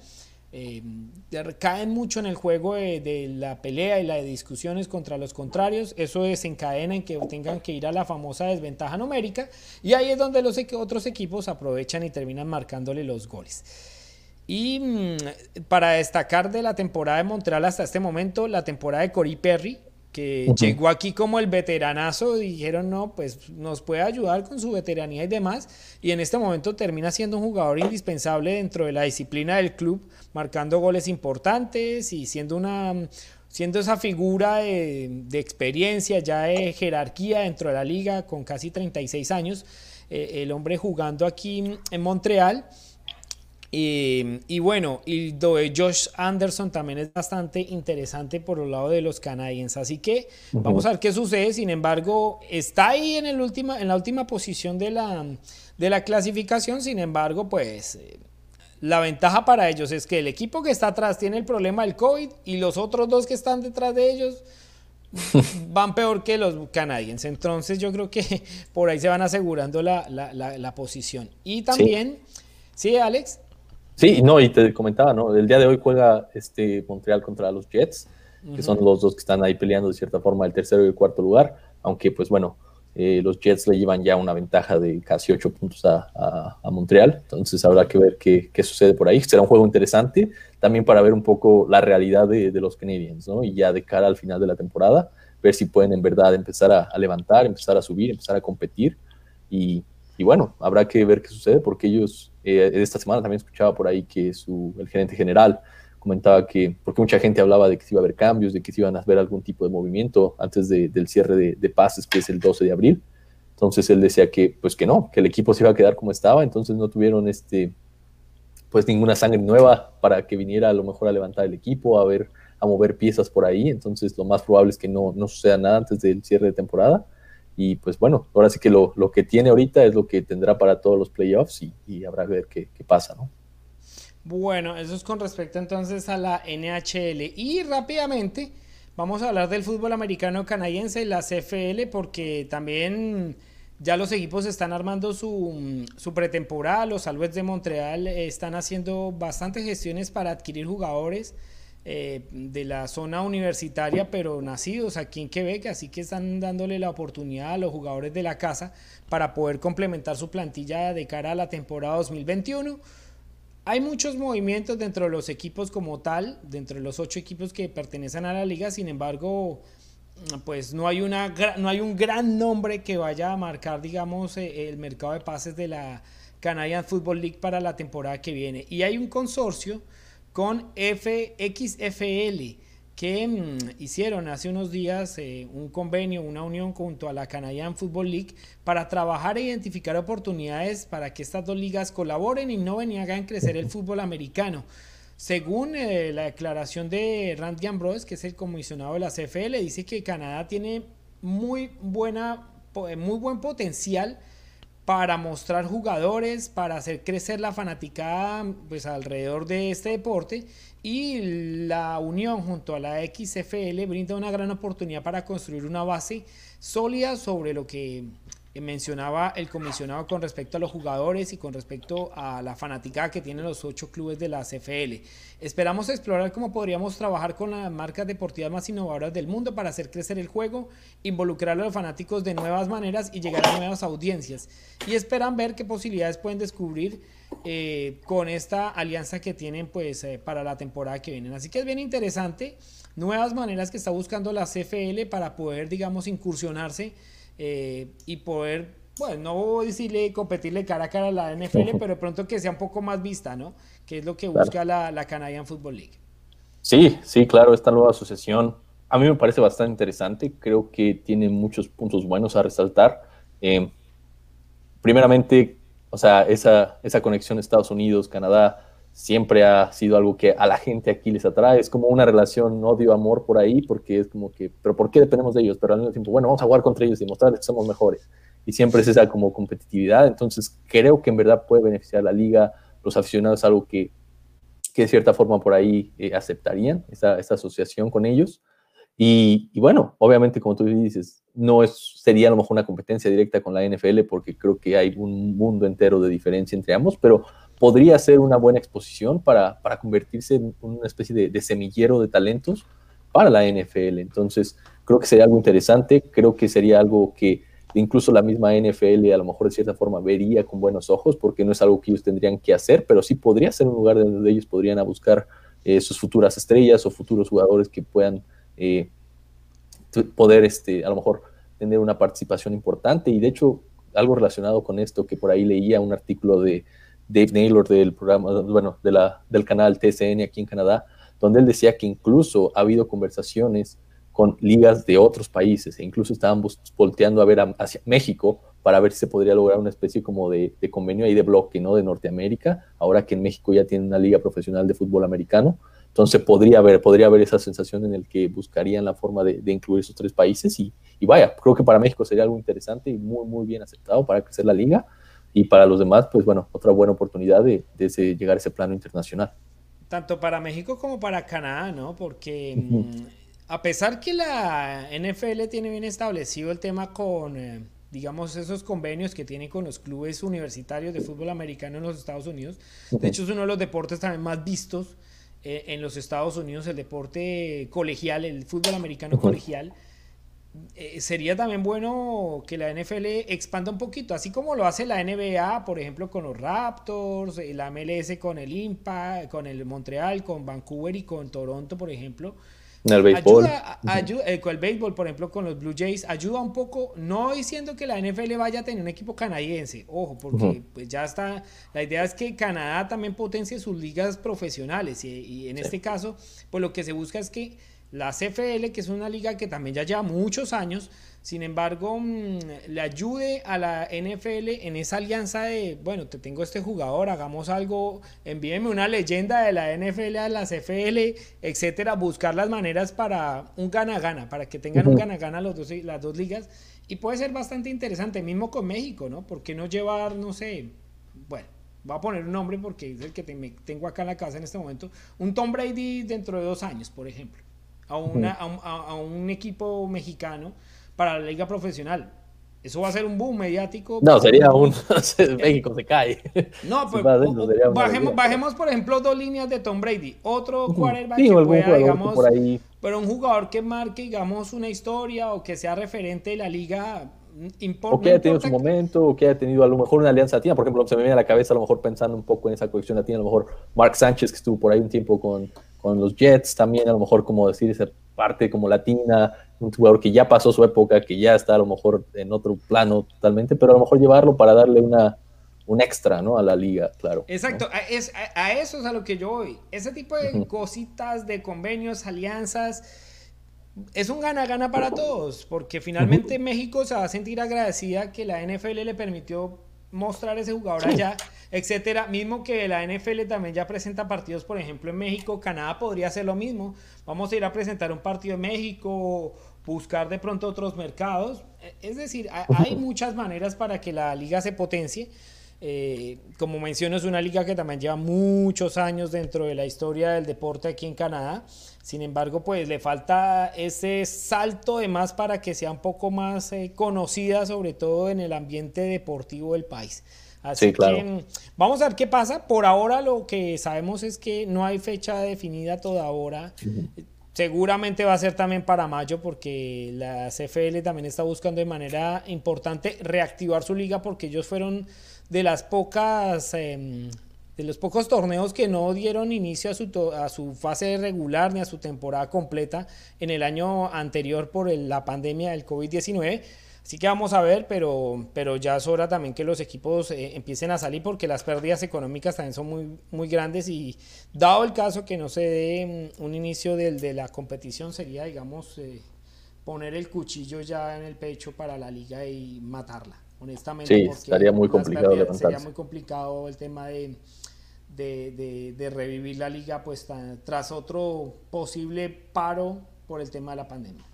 Eh, caen mucho en el juego de, la pelea y la de discusiones contra los contrarios. Eso desencadena en que tengan que ir a la famosa desventaja numérica. Y ahí es donde los otros equipos aprovechan y terminan marcándole los goles. Y mm, para destacar de la temporada de Montreal hasta este momento, la temporada de Cory Perry, que llegó aquí como el veteranazo, dijeron, no, pues nos puede ayudar con su veteranía y demás, y en este momento termina siendo un jugador indispensable dentro de la disciplina del club, marcando goles importantes y siendo una siendo esa figura de, experiencia, ya de jerarquía dentro de la liga, con casi 36 años, eh, el hombre jugando aquí en Montreal. Y, bueno, y lo de Josh Anderson también es bastante interesante por el lado de los canadienses. Así que vamos a ver qué sucede. Sin embargo, está ahí en, el última, en la última posición de la, de la clasificación. Sin embargo, pues eh, la ventaja para ellos es que el equipo que está atrás tiene el problema del COVID y los otros dos que están detrás de ellos *laughs* van peor que los canadienses. Entonces yo creo que *laughs* por ahí se van asegurando la, la, posición. Y también, ¿sí, Alex? Sí, no, y te comentaba, ¿no? El día de hoy juega este Montreal contra los Jets, que son los dos que están ahí peleando de cierta forma el tercero y el cuarto lugar, aunque pues bueno, eh, los Jets le llevan ya una ventaja de casi ocho puntos a, a, Montreal, entonces habrá que ver qué, qué, sucede por ahí. Será un juego interesante también para ver un poco la realidad de, de, los Canadiens, ¿no? Y ya de cara al final de la temporada, ver si pueden en verdad empezar a, a levantar, empezar a subir, empezar a competir y, y bueno, habrá que ver qué sucede porque ellos eh, esta semana también escuchaba por ahí que su, el gerente general comentaba que, porque mucha gente hablaba de que se iba a haber cambios, de que se iban a ver algún tipo de movimiento antes del cierre de, pases, que es el 12 de abril, Entonces él decía que, pues que no, que el equipo se iba a quedar como estaba, entonces no tuvieron este, pues ninguna sangre nueva para que viniera a lo mejor a levantar el equipo, a ver, a mover piezas por ahí. Entonces lo más probable es que no, no suceda nada antes del cierre de temporada. Y pues bueno, ahora sí que lo, lo que tiene ahorita es lo que tendrá para todos los playoffs y, y habrá que ver qué, qué pasa, ¿no? Bueno, eso es con respecto entonces a la NHL. Y rápidamente vamos a hablar del fútbol americano canadiense, la CFL, porque también ya los equipos están armando su, su pretemporada. Los Alouettes de Montreal están haciendo bastantes gestiones para adquirir jugadores eh, de la zona universitaria, pero nacidos aquí en Quebec, así que están dándole la oportunidad a los jugadores de la casa para poder complementar su plantilla de cara a la temporada 2021. Hay muchos movimientos dentro de los equipos como tal, dentro de los ocho equipos que pertenecen a la liga, sin embargo, pues no hay, una, no hay un gran nombre que vaya a marcar, digamos, eh, el mercado de pases de la Canadian Football League para la temporada que viene. Y hay un consorcio con FXFL que mm, hicieron hace unos días eh, un convenio, una unión junto a la Canadian Football League para trabajar e identificar oportunidades para que estas dos ligas colaboren, innoven y hagan crecer el fútbol americano. Según eh, la declaración de Randy Ambrose, que es el comisionado de la CFL, dice que Canadá tiene muy, buena, muy buen potencial para mostrar jugadores, para hacer crecer la fanaticada pues, alrededor de este deporte. Y la unión junto a la XFL brinda una gran oportunidad para construir una base sólida sobre lo que mencionaba el comisionado con respecto a los jugadores y con respecto a la fanática que tienen los ocho clubes de la CFL. Esperamos explorar cómo podríamos trabajar con las marcas deportivas más innovadoras del mundo para hacer crecer el juego, involucrar a los fanáticos de nuevas maneras y llegar a nuevas audiencias. Y esperan ver qué posibilidades pueden descubrir eh, con esta alianza que tienen pues eh, para la temporada que viene. Así que es bien interesante, nuevas maneras que está buscando la CFL para poder, digamos, incursionarse eh, y poder, bueno, no decirle competirle cara a cara a la NFL, pero de pronto que sea un poco más vista, ¿no? Que es lo que busca la, la Canadian Football League. Sí, sí, claro, esta nueva asociación a mí me parece bastante interesante, creo que tiene muchos puntos buenos a resaltar. Eh, primeramente, o sea, esa, esa conexión Estados Unidos, Canadá, siempre ha sido algo que a la gente aquí les atrae. Es como una relación odio-amor por ahí, porque es como que, pero ¿por qué dependemos de ellos? Pero al mismo tiempo, bueno, vamos a jugar contra ellos y mostrarles que somos mejores. Y siempre es esa como competitividad. Entonces, creo que en verdad puede beneficiar a la liga, los aficionados, algo que, que de cierta forma por ahí eh, aceptarían, esa, esa asociación con ellos. Y, bueno, obviamente, como tú dices, no es, sería a lo mejor una competencia directa con la NFL, porque creo que hay un mundo entero de diferencia entre ambos, pero podría ser una buena exposición para, para convertirse en una especie de, semillero de talentos para la NFL. Entonces, creo que sería algo interesante, creo que sería algo que incluso la misma NFL a lo mejor de cierta forma vería con buenos ojos, porque no es algo que ellos tendrían que hacer, pero sí podría ser un lugar donde ellos podrían a buscar eh, sus futuras estrellas o futuros jugadores que puedan eh, poder, este, a lo mejor, tener una participación importante. Y de hecho, algo relacionado con esto, que por ahí leía un artículo de Dave Naylor del programa, bueno, de la, del canal TSN aquí en Canadá, donde él decía que incluso ha habido conversaciones con ligas de otros países e incluso estaban volteando a ver hacia México para ver si se podría lograr una especie como de, de, convenio ahí de bloque, ¿no? De Norteamérica, ahora que en México ya tiene una liga profesional de fútbol americano. Entonces podría haber, podría haber esa sensación en el que buscarían la forma de, de incluir esos tres países y, y, vaya, creo que para México sería algo interesante y muy, muy bien aceptado para crecer la liga y para los demás, pues bueno, otra buena oportunidad de, de ese, llegar a ese plano internacional. Tanto para México como para Canadá, ¿no? Porque uh -huh. a pesar que la NFL tiene bien establecido el tema con, eh, digamos, esos convenios que tiene con los clubes universitarios de fútbol americano en los Estados Unidos, uh -huh. de hecho es uno de los deportes también más vistos eh, en los Estados Unidos, el deporte colegial, el fútbol americano uh -huh. colegial eh, sería también bueno que la NFL expanda un poquito, así como lo hace la NBA, por ejemplo, con los Raptors, eh, la MLS con el Impact, con el Montreal, con Vancouver y con Toronto, por ejemplo. El béisbol. Ayuda, ayuda, eh, con el béisbol, por ejemplo, con los Blue Jays, ayuda un poco, no diciendo que la NFL vaya a tener un equipo canadiense, ojo, porque uh -huh. pues ya está, la idea es que Canadá también potencie sus ligas profesionales y, y en sí. este caso, pues lo que se busca es que la CFL, que es una liga que también ya lleva muchos años, sin embargo, mm, le ayude a la NFL en esa alianza de, bueno, te tengo este jugador, hagamos algo, envíeme una leyenda de la NFL a la CFL, etcétera, buscar las maneras para un gana-gana, para que tengan un gana-gana las dos ligas. Y puede ser bastante interesante, mismo con México, ¿no? ¿Por qué no llevar, no sé, bueno, voy a poner un nombre porque es el que tengo acá en la casa en este momento, un Tom Brady dentro de dos años, por ejemplo, a, una, a un equipo mexicano para la liga profesional. Eso va a ser un boom mediático. No, sería un. *laughs* México se cae. No, *laughs* pues bajemos, bajemos, por ejemplo, dos líneas de Tom Brady. Otro quarterback que pueda, digamos. Pero un jugador que marque, digamos, una historia o que sea referente de la liga. o que haya tenido su momento, o que haya tenido a lo mejor una alianza latina. Por ejemplo, se me viene a la cabeza, a lo mejor pensando un poco en esa colección latina, a lo mejor Mark Sánchez, que estuvo por ahí un tiempo con, con los Jets, también a lo mejor como decir esa parte como latina, un jugador que ya pasó su época, que ya está a lo mejor en otro plano totalmente, pero a lo mejor llevarlo para darle una, un extra, ¿no? A la liga, claro. Exacto, a, es, a, eso es a lo que yo voy. Ese tipo de cositas, de convenios, alianzas, es un gana-gana para todos, porque finalmente México se va a sentir agradecida que la NFL le permitió mostrar ese jugador allá, etcétera. Mismo que la NFL también ya presenta partidos, por ejemplo, en México, Canadá podría hacer lo mismo. Vamos a ir a presentar un partido en México, buscar de pronto otros mercados. Es decir, hay muchas maneras para que la liga se potencie. Eh, como menciono, es una liga que también lleva muchos años dentro de la historia del deporte aquí en Canadá. Sin embargo, pues le falta ese salto de más para que sea un poco más eh, conocida, sobre todo en el ambiente deportivo del país. Así que mm, vamos a ver qué pasa. Por ahora lo que sabemos es que no hay fecha definida toda hora. Seguramente va a ser también para mayo porque la CFL también está buscando de manera importante reactivar su liga porque ellos fueron de las pocas em, de los pocos torneos que no dieron inicio a su, a su fase regular ni a su temporada completa en el año anterior por la pandemia del COVID-19. Así que vamos a ver, pero, pero ya es hora también que los equipos eh, empiecen a salir porque las pérdidas económicas también son muy, muy grandes y dado el caso que no se dé mm, un inicio del, de la competición sería, digamos, eh, poner el cuchillo ya en el pecho para la liga y matarla, honestamente. Sí, estaría muy complicado. Sería muy complicado el tema de de, revivir la liga pues tras otro posible paro por el tema de la pandemia.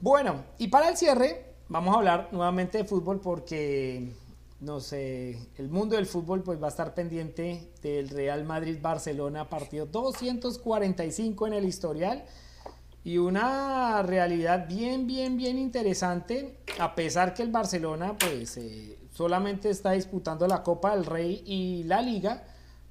Bueno, y para el cierre vamos a hablar nuevamente de fútbol porque no sé, el mundo del fútbol pues va a estar pendiente del Real Madrid Barcelona partido 245 en el historial y una realidad bien bien bien interesante a pesar que el Barcelona pues eh, solamente está disputando la Copa del Rey y la Liga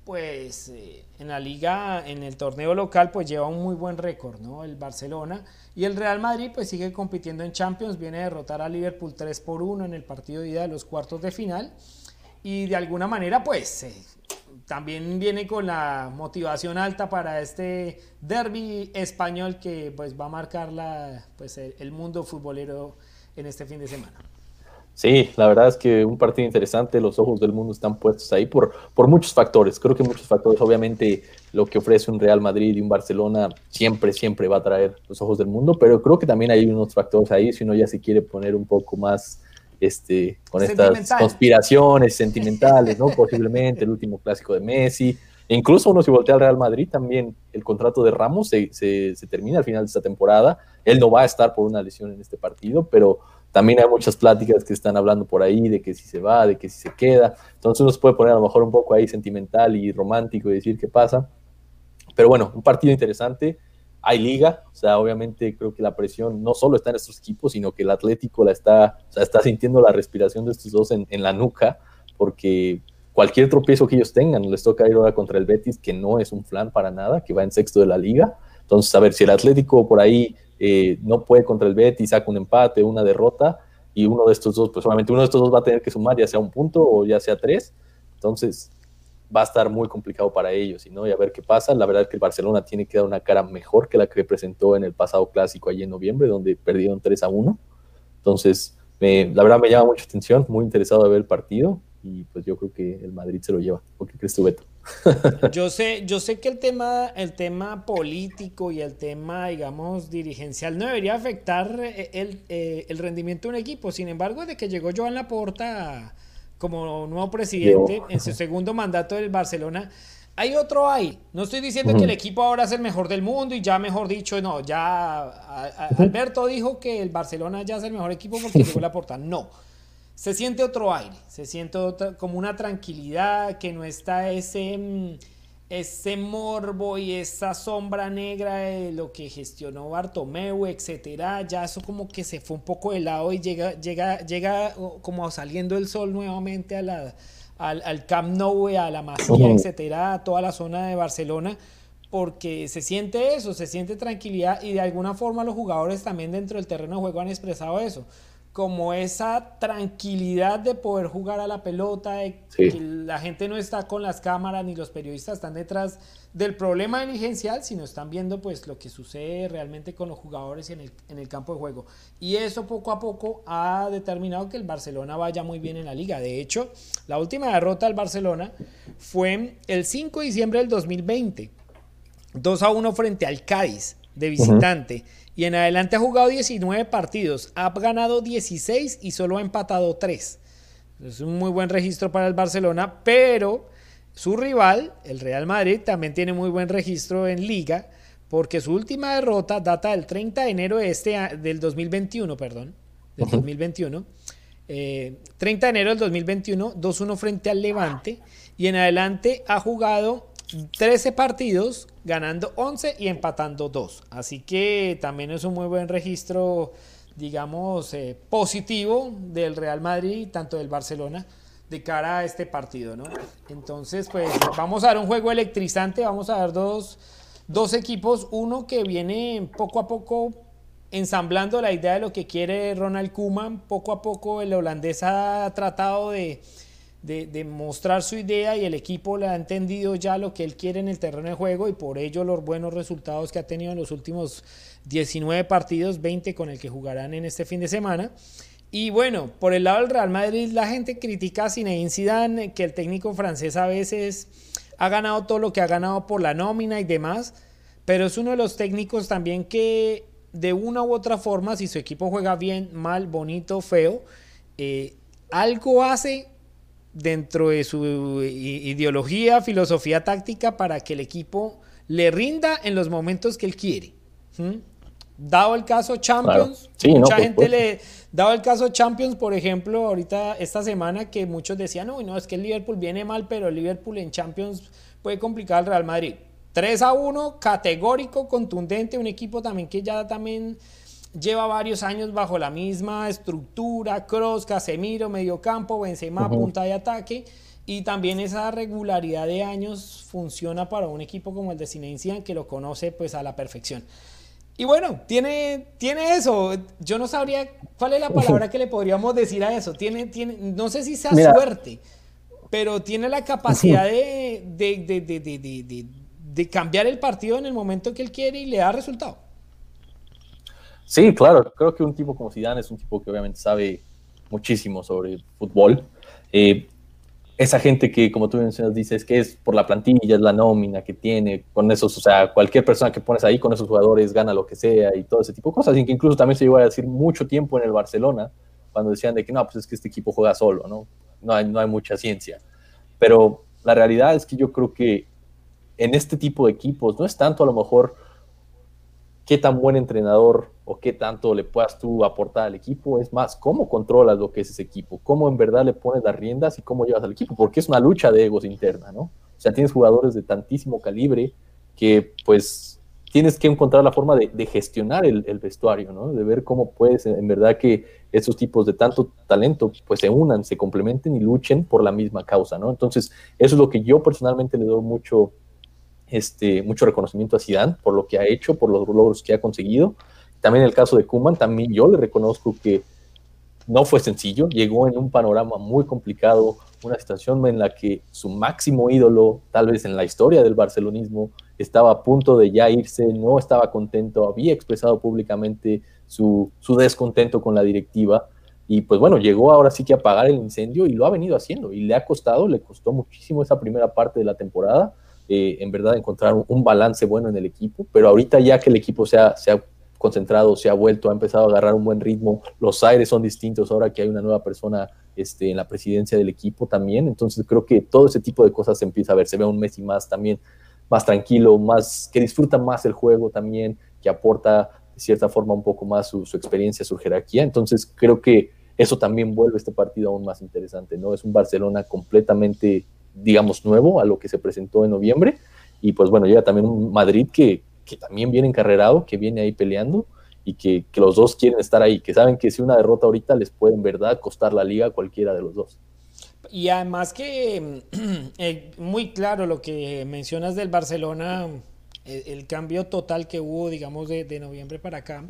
pues eh, en la liga, en el torneo local, pues lleva un muy buen récord, ¿no? El Barcelona. Y el Real Madrid, pues sigue compitiendo en Champions, viene a derrotar a Liverpool 3 por 1 en el partido de ida de los cuartos de final. Y de alguna manera, pues eh, también viene con la motivación alta para este derby español que pues va a marcar la, pues, el mundo futbolero en este fin de semana. Sí, la verdad es que un partido interesante, los ojos del mundo están puestos ahí por, por muchos factores. Creo que muchos factores, obviamente lo que ofrece un Real Madrid y un Barcelona siempre, siempre va a traer los ojos del mundo, pero creo que también hay unos factores ahí, si uno ya se quiere poner un poco más este, con estas conspiraciones sentimentales, ¿no? *laughs* Posiblemente el último clásico de Messi. E incluso uno si voltea al Real Madrid, también el contrato de Ramos se, se, se termina al final de esta temporada. Él no va a estar por una lesión en este partido, pero también hay muchas pláticas que están hablando por ahí de que si se va, de que si se queda. Entonces uno se puede poner a lo mejor un poco ahí sentimental y romántico y decir qué pasa. Pero bueno, un partido interesante. Hay liga, o sea, obviamente creo que la presión no solo está en estos equipos, sino que el Atlético la está, está sintiendo la respiración de estos dos en, en la nuca, porque cualquier tropiezo que ellos tengan, les toca ir ahora contra el Betis, que no es un flan para nada, que va en sexto de la liga. Entonces, a ver, si el Atlético por ahí eh, no puede contra el Betis, saca un empate, una derrota, y uno de estos dos, pues solamente uno de estos dos va a tener que sumar ya sea un punto o ya sea tres, entonces va a estar muy complicado para ellos, ¿no? y a ver qué pasa. La verdad es que el Barcelona tiene que dar una cara mejor que la que presentó en el pasado clásico allí en noviembre, donde perdieron 3 a 1. Entonces, la verdad me llama mucha atención, muy interesado de ver el partido, y pues yo creo que el Madrid se lo lleva. ¿O qué crees tú, Beto? *laughs* yo sé, yo sé que el tema, el tema político y el tema, digamos, dirigencial no debería afectar eh, el, eh, el rendimiento de un equipo. Sin embargo, de que llegó Joan Laporta como nuevo presidente en su segundo mandato del Barcelona, hay otro ahí. No estoy diciendo que el equipo ahora es el mejor del mundo y ya mejor dicho, no, ya Alberto dijo que el Barcelona ya es el mejor equipo porque *laughs* llegó la porta. No. Se siente otro aire, se siente como una tranquilidad, que no está ese, mm, ese morbo y esa sombra negra de lo que gestionó Bartomeu, etcétera. Ya eso como que se fue un poco de lado y llega, llega, llega como saliendo el sol nuevamente a la, al, al Camp Nou, a la Masía, etcétera, a toda la zona de Barcelona, porque se siente eso, se siente tranquilidad y de alguna forma los jugadores también dentro del terreno de juego han expresado eso como esa tranquilidad de poder jugar a la pelota, de que la gente no está con las cámaras ni los periodistas están detrás del problema diligencial, sino están viendo pues lo que sucede realmente con los jugadores en el, en el campo de juego. Y eso poco a poco ha determinado que el Barcelona vaya muy bien en la liga. De hecho, la última derrota del Barcelona fue el 5 de diciembre del 2020, 2 a 1 frente al Cádiz de visitante. Y en adelante ha jugado 19 partidos, ha ganado 16 y solo ha empatado 3. Es un muy buen registro para el Barcelona, pero su rival, el Real Madrid, también tiene muy buen registro en liga, porque su última derrota data del 30 de enero de este, del 2021, perdón, del 2021. 30 eh, de enero del 2021, 2-1 frente al Levante, y en adelante ha jugado 13 partidos, ganando 11 y empatando 2. Así que también es un muy buen registro, digamos, eh, positivo del Real Madrid, tanto del Barcelona, de cara a este partido, ¿no? Entonces, pues vamos a dar un juego electrizante, vamos a dar dos, dos equipos, uno que viene poco a poco ensamblando la idea de lo que quiere Ronald Koeman, poco a poco el holandés ha tratado de de, mostrar su idea y el equipo le ha entendido ya lo que él quiere en el terreno de juego y por ello los buenos resultados que ha tenido en los últimos 19 partidos, 20 con el que jugarán en este fin de semana. Y bueno, por el lado del Real Madrid la gente critica a Zinedine Zidane, que el técnico francés a veces ha ganado todo lo que ha ganado por la nómina y demás, pero es uno de los técnicos también que de una u otra forma, si su equipo juega bien, mal, bonito, feo, eh, algo hace dentro de su ideología, filosofía táctica para que el equipo le rinda en los momentos que él quiere. Dado el caso Champions, mucha gente le. Dado el caso Champions, por ejemplo, ahorita esta semana que muchos decían, no, no, es que el Liverpool viene mal, pero el Liverpool en Champions puede complicar al Real Madrid. 3 a 1, categórico, contundente, un equipo también que ya también lleva varios años bajo la misma estructura, Cross, Casemiro, mediocampo, Benzema, punta de ataque. Y también esa regularidad de años funciona para un equipo como el de Zinedine que lo conoce pues a la perfección. Y bueno, tiene, tiene eso. Yo no sabría cuál es la palabra *laughs* que le podríamos decir a eso. Tiene, tiene, no sé si sea suerte, pero tiene la capacidad de, de, de cambiar el partido en el momento que él quiere y le da resultado. Sí, claro, creo que un tipo como Zidane es un tipo que obviamente sabe muchísimo sobre fútbol. Eh, esa gente que, como tú mencionas, dices que es por la plantilla, es la nómina que tiene, con esos, o sea, cualquier persona que pones ahí con esos jugadores gana lo que sea y todo ese tipo de cosas, y que incluso también se llegó a decir mucho tiempo en el Barcelona, cuando decían de que no, pues es que este equipo juega solo, ¿no? No hay, no hay mucha ciencia. Pero la realidad es que yo creo que en este tipo de equipos no es tanto a lo mejor qué tan buen entrenador o qué tanto le puedas tú aportar al equipo, es más, cómo controlas lo que es ese equipo, cómo en verdad le pones las riendas y cómo llevas al equipo, porque es una lucha de egos interna, ¿no? O sea, tienes jugadores de tantísimo calibre que pues tienes que encontrar la forma de, gestionar el, vestuario, ¿no? De ver cómo puedes, en verdad, que esos tipos de tanto talento, pues se unan, se complementen y luchen por la misma causa, ¿no? Entonces, eso es lo que yo personalmente le doy mucho, este, mucho reconocimiento a Zidane por lo que ha hecho, por los logros que ha conseguido. También el caso de Kuman, también yo le reconozco que no fue sencillo, llegó en un panorama muy complicado, una situación en la que su máximo ídolo, tal vez en la historia del barcelonismo, estaba a punto de ya irse, no estaba contento, había expresado públicamente su, su descontento con la directiva. Y pues bueno, llegó ahora sí que a apagar el incendio y lo ha venido haciendo y le ha costado, le costó muchísimo esa primera parte de la temporada, eh, en verdad encontrar un, balance bueno en el equipo, pero ahorita ya que el equipo se ha, se ha concentrado, se ha vuelto, ha empezado a agarrar un buen ritmo, los aires son distintos ahora que hay una nueva persona este, en la presidencia del equipo también, entonces creo que todo ese tipo de cosas se empieza a ver, se ve un Messi más también, más tranquilo, más, que disfruta más el juego también, que aporta de cierta forma un poco más su, su experiencia, su jerarquía, entonces creo que eso también vuelve este partido aún más interesante, ¿no? Es un Barcelona completamente, digamos, nuevo a lo que se presentó en noviembre, y pues bueno, llega también un Madrid que, que también viene encarrerado, que viene ahí peleando, y que, que, los dos quieren estar ahí, que saben que si una derrota ahorita les puede en verdad costar la liga a cualquiera de los dos. Y además que *clears throat* eh, muy claro lo que mencionas del Barcelona, el, el cambio total que hubo, digamos, de, de, noviembre para acá.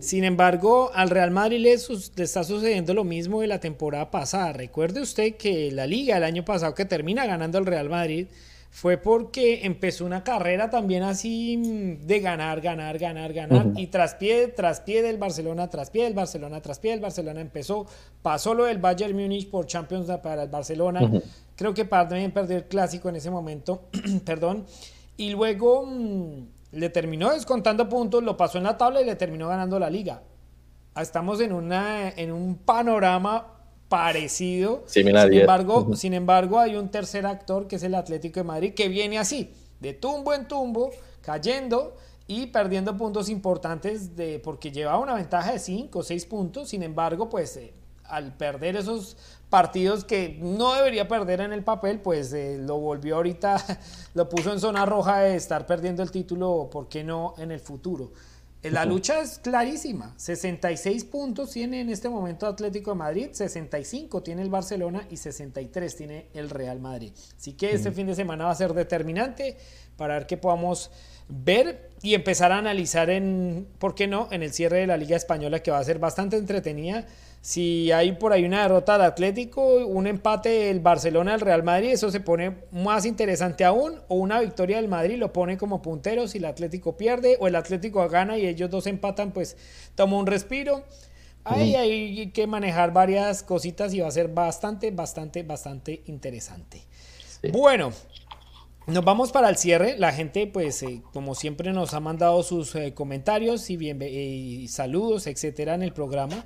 Sin embargo, al Real Madrid le, le, está sucediendo lo mismo de la temporada pasada. Recuerde usted que la liga el año pasado que termina ganando el Real Madrid fue porque empezó una carrera también así de ganar, ganar, ganar, ganar. Uh -huh. Y tras pie, tras pie del Barcelona, tras pie del Barcelona, tras pie del Barcelona empezó. Pasó lo del Bayern Múnich por Champions para el Barcelona. Uh -huh. Creo que también perdió el clásico en ese momento. *clears throat* Perdón. Y luego mmm, le terminó descontando puntos, lo pasó en la tabla y le terminó ganando la liga. Estamos en, una, en un panorama parecido. Similar, sin, embargo, sin embargo, hay un tercer actor que es el Atlético de Madrid que viene así, de tumbo en tumbo, cayendo y perdiendo puntos importantes de, porque llevaba una ventaja de 5 o 6 puntos. Sin embargo, pues eh, al perder esos partidos que no debería perder en el papel, pues eh, lo volvió ahorita, *laughs* lo puso en zona roja de estar perdiendo el título, ¿por qué no en el futuro? La lucha es clarísima. 66 puntos tiene en este momento Atlético de Madrid, 65 tiene el Barcelona y 63 tiene el Real Madrid. Así que este fin de semana va a ser determinante para ver qué podamos ver y empezar a analizar en, ¿por qué no?, en el cierre de la Liga Española que va a ser bastante entretenida. Si hay por ahí una derrota del Atlético, un empate del Barcelona al Real Madrid, eso se pone más interesante aún, o una victoria del Madrid lo pone como puntero si el Atlético pierde, o el Atlético gana y ellos dos empatan, pues toma un respiro. Ahí hay que manejar varias cositas y va a ser bastante, bastante, bastante interesante. Sí. Bueno, nos vamos para el cierre. La gente, pues, eh, como siempre, nos ha mandado sus eh, comentarios y, bien, y saludos, etcétera, en el programa.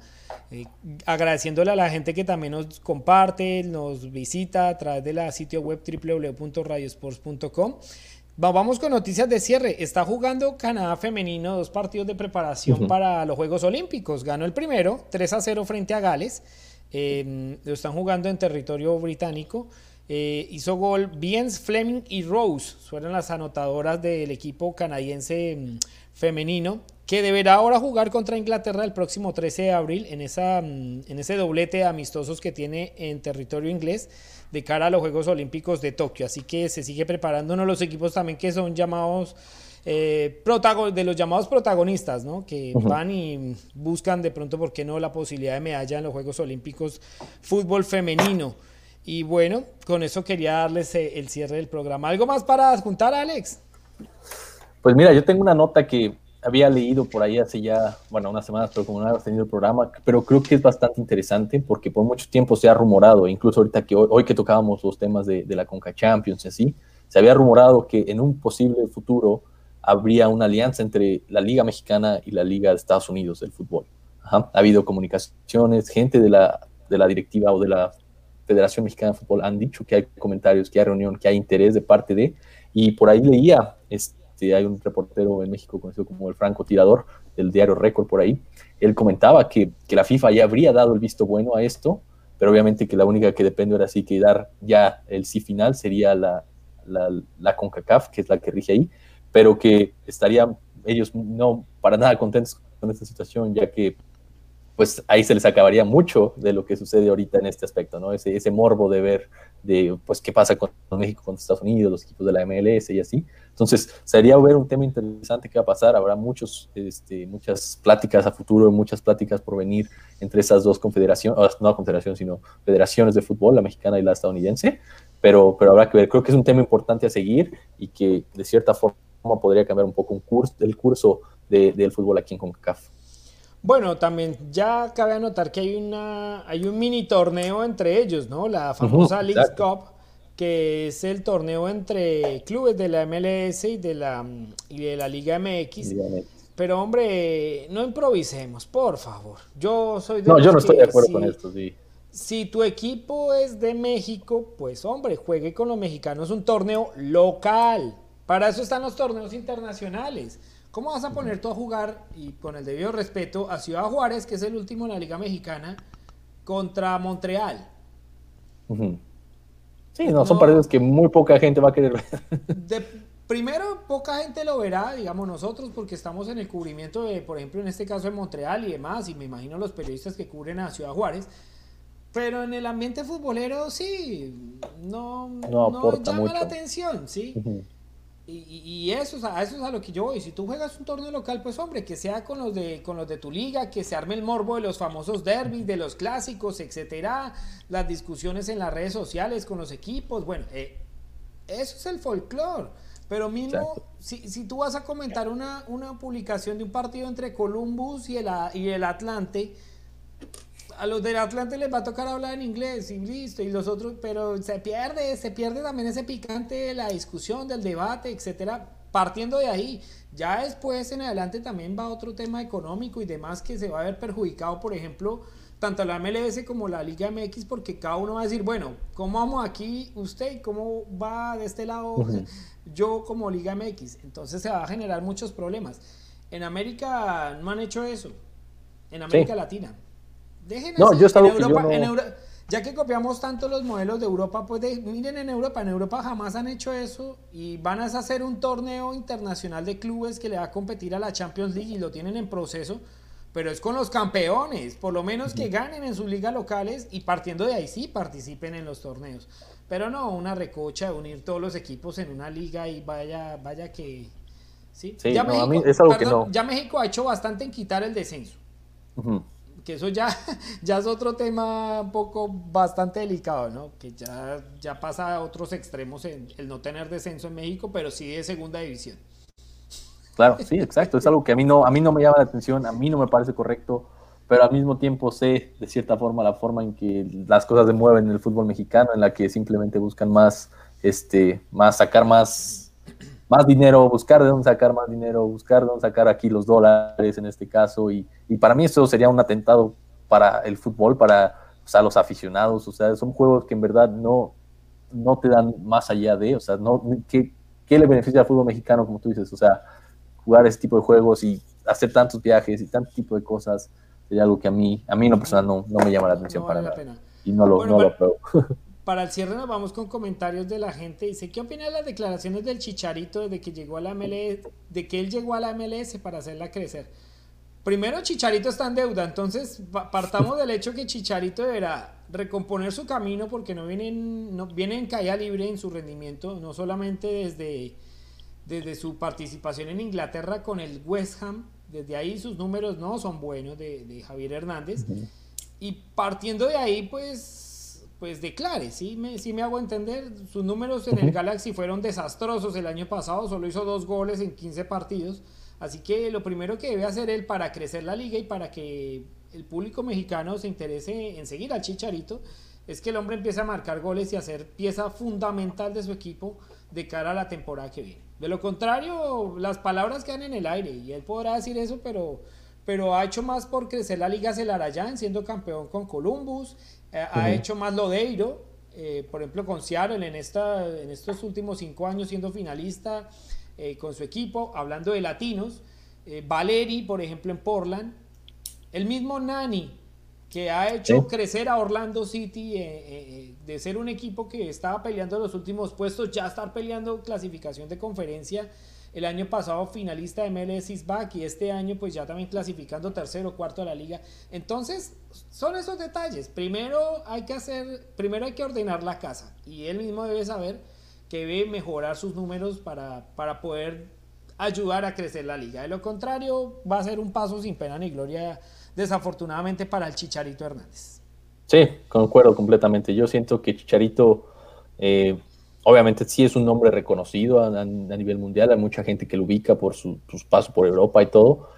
Eh, agradeciéndole a la gente que también nos comparte, nos visita a través de la sitio web www.radiosports.com. Vamos con noticias de cierre. Está jugando Canadá femenino dos partidos de preparación uh -huh. para los Juegos Olímpicos. Ganó el primero, 3 a 0 frente a Gales. Eh, lo están jugando en territorio británico. Eh, hizo gol Biens, Fleming y Rose. Fueron las anotadoras del equipo canadiense mm, femenino que deberá ahora jugar contra Inglaterra el próximo 13 de abril en, esa, mm, en ese doblete de amistosos que tiene en territorio inglés de cara a los Juegos Olímpicos de Tokio. Así que se sigue preparando uno de los equipos también que son llamados eh, de los llamados protagonistas, ¿no? que uh -huh. van y buscan de pronto, ¿por qué no?, la posibilidad de medalla en los Juegos Olímpicos fútbol femenino. Y bueno, con eso quería darles eh, el cierre del programa. ¿Algo más para adjuntar, Alex? Pues mira, yo tengo una nota que había leído por ahí hace ya, bueno, unas semanas, pero como no había tenido el programa, pero creo que es bastante interesante porque por mucho tiempo se ha rumorado, incluso ahorita que hoy, hoy que tocábamos los temas de, la Conca Champions y así, se había rumorado que en un posible futuro habría una alianza entre la Liga Mexicana y la Liga de Estados Unidos del fútbol. Ajá. Ha habido comunicaciones, gente de la, de la directiva o de la Federación Mexicana de Fútbol han dicho que hay comentarios, que hay reunión, que hay interés de parte de, y por ahí leía, este, hay un reportero en México conocido como el Franco Tirador, del diario Récord por ahí, él comentaba que, que, la FIFA ya habría dado el visto bueno a esto, pero obviamente que la única que depende ahora sí que dar ya el sí final sería la, la, la CONCACAF, que es la que rige ahí, pero que estarían ellos no para nada contentos con esta situación, ya que pues ahí se les acabaría mucho de lo que sucede ahorita en este aspecto, ¿no? Ese, ese morbo de ver de, pues, qué pasa con México, con Estados Unidos, los equipos de la MLS y así. Entonces, sería ver un tema interesante que va a pasar. Habrá muchos, este, muchas pláticas a futuro, muchas pláticas por venir entre esas dos confederaciones, no confederaciones, sino federaciones de fútbol, la mexicana y la estadounidense. Pero, pero habrá que ver. Creo que es un tema importante a seguir y que de cierta forma podría cambiar un poco el curso de, del fútbol aquí en CONCACAF. Bueno, también ya cabe anotar que hay una hay un mini torneo entre ellos, ¿no? La famosa League Cup, que es el torneo entre clubes de la MLS y de la y de la Liga MX. Pero hombre, no improvisemos, por favor. Yo soy de No, yo no estoy de acuerdo con esto, sí. Si tu equipo es de México, pues hombre, juegue con los mexicanos un torneo local. Para eso están los torneos internacionales. ¿Cómo vas a poner tú a jugar, y con el debido respeto, a Ciudad Juárez, que es el último en la Liga Mexicana, contra Montreal? Sí, no, son partidos que muy poca gente va a querer ver. primero, poca gente lo verá, digamos nosotros, porque estamos en el cubrimiento de, por ejemplo, en este caso de Montreal y demás, y me imagino los periodistas que cubren a Ciudad Juárez. Pero en el ambiente futbolero sí, no, no, llama la atención, ¿sí? Y, eso, a eso es a lo que yo voy. Si tú juegas un torneo local, pues hombre, que sea con los de, con los de tu liga, que se arme el morbo de los famosos derbis, de los clásicos, etcétera, las discusiones en las redes sociales con los equipos. Bueno, eh, eso es el folclore. Pero mismo, si, si, tú vas a comentar una, una publicación de un partido entre Columbus y el, y el Atlante, a los del Atlante les va a tocar hablar en inglés y listo, y los otros, pero se pierde, se pierde también ese picante de la discusión, del debate, etcétera, partiendo de ahí. Ya después en adelante también va otro tema económico y demás que se va a ver perjudicado, por ejemplo, tanto la MLS como la Liga MX, porque cada uno va a decir, bueno, ¿cómo vamos aquí usted y cómo va de este lado *laughs* yo como Liga MX? Entonces se va a generar muchos problemas. En América no han hecho eso, en América Latina no, yo estaba, en Europa, ya que copiamos tanto los modelos de Europa, pues miren en Europa, en Europa jamás han hecho eso y van a hacer un torneo internacional de clubes que le va a competir a la Champions League y lo tienen en proceso, pero es con los campeones, por lo menos que ganen en sus ligas locales y partiendo de ahí sí participen en los torneos. Pero no una recocha de unir todos los equipos en una liga y vaya, vaya que... Sí, ya, México, ya México ha hecho bastante en quitar el descenso que eso ya, *laughs* ya es otro tema un poco bastante delicado, ¿no? Que ya, ya pasa a otros extremos en el no tener descenso en México, pero sí de segunda división. Claro, sí, exacto. Es algo que a mí no, a mí no me llama la atención, a mí no me parece correcto, pero al mismo tiempo sé de cierta forma la forma en que las cosas se mueven en el fútbol mexicano, en la que simplemente buscan más, este, más sacar más más dinero, buscar de dónde sacar más dinero, buscar de dónde sacar aquí los dólares en este caso. Y, para mí eso sería un atentado para el fútbol, para los aficionados. O sea, son juegos que en verdad no, no te dan más allá de, o sea, no, ¿qué, ¿qué, le beneficia al fútbol mexicano, como tú dices? O sea, jugar ese tipo de juegos y hacer tantos viajes y tanto tipo de cosas sería algo que a mí, a mí en lo personal no, no me llama la atención para nada. Y no lo, no lo apruebo. *laughs* Para el cierre nos vamos con comentarios de la gente. Dice, ¿qué opina de las declaraciones del Chicharito desde que llegó a la MLS, de que él llegó a la MLS para hacerla crecer? Primero, Chicharito está en deuda, entonces partamos del hecho que Chicharito deberá recomponer su camino porque no viene en, no, viene en caída libre en su rendimiento, no solamente desde, desde su participación en Inglaterra con el West Ham, desde ahí sus números no son buenos de, Javier Hernández. Y partiendo de ahí, pues pues declare, ¿sí? Me, me hago entender. Sus números en el Galaxy fueron desastrosos el año pasado, solo hizo dos goles en 15 partidos. Así que lo primero que debe hacer él para crecer la liga y para que el público mexicano se interese en seguir al Chicharito es que el hombre empiece a marcar goles y a ser pieza fundamental de su equipo de cara a la temporada que viene. De lo contrario, las palabras quedan en el aire y él podrá decir eso, pero, pero ha hecho más por crecer la Liga Celarayán, siendo campeón con Columbus, eh, ha hecho más Lodeiro, eh, por ejemplo con Seattle en, esta, en estos últimos cinco años siendo finalista eh, con su equipo, hablando de latinos, Valeri, por ejemplo, en Portland, el mismo Nani, que ha hecho crecer a Orlando City de ser un equipo que estaba peleando los últimos puestos, ya estar peleando clasificación de conferencia el año pasado finalista de MLS back y este año pues ya también clasificando tercero o cuarto a la liga. Entonces, son esos detalles. Primero hay que hacer, primero hay que ordenar la casa y él mismo debe saber que debe mejorar sus números para, para poder ayudar a crecer la liga. De lo contrario, va a ser un paso sin pena ni gloria, desafortunadamente, para el Chicharito Hernández. Sí, concuerdo completamente. Yo siento que Chicharito eh, obviamente sí es un nombre reconocido a, nivel mundial, hay mucha gente que lo ubica por su, sus pasos por Europa y todo,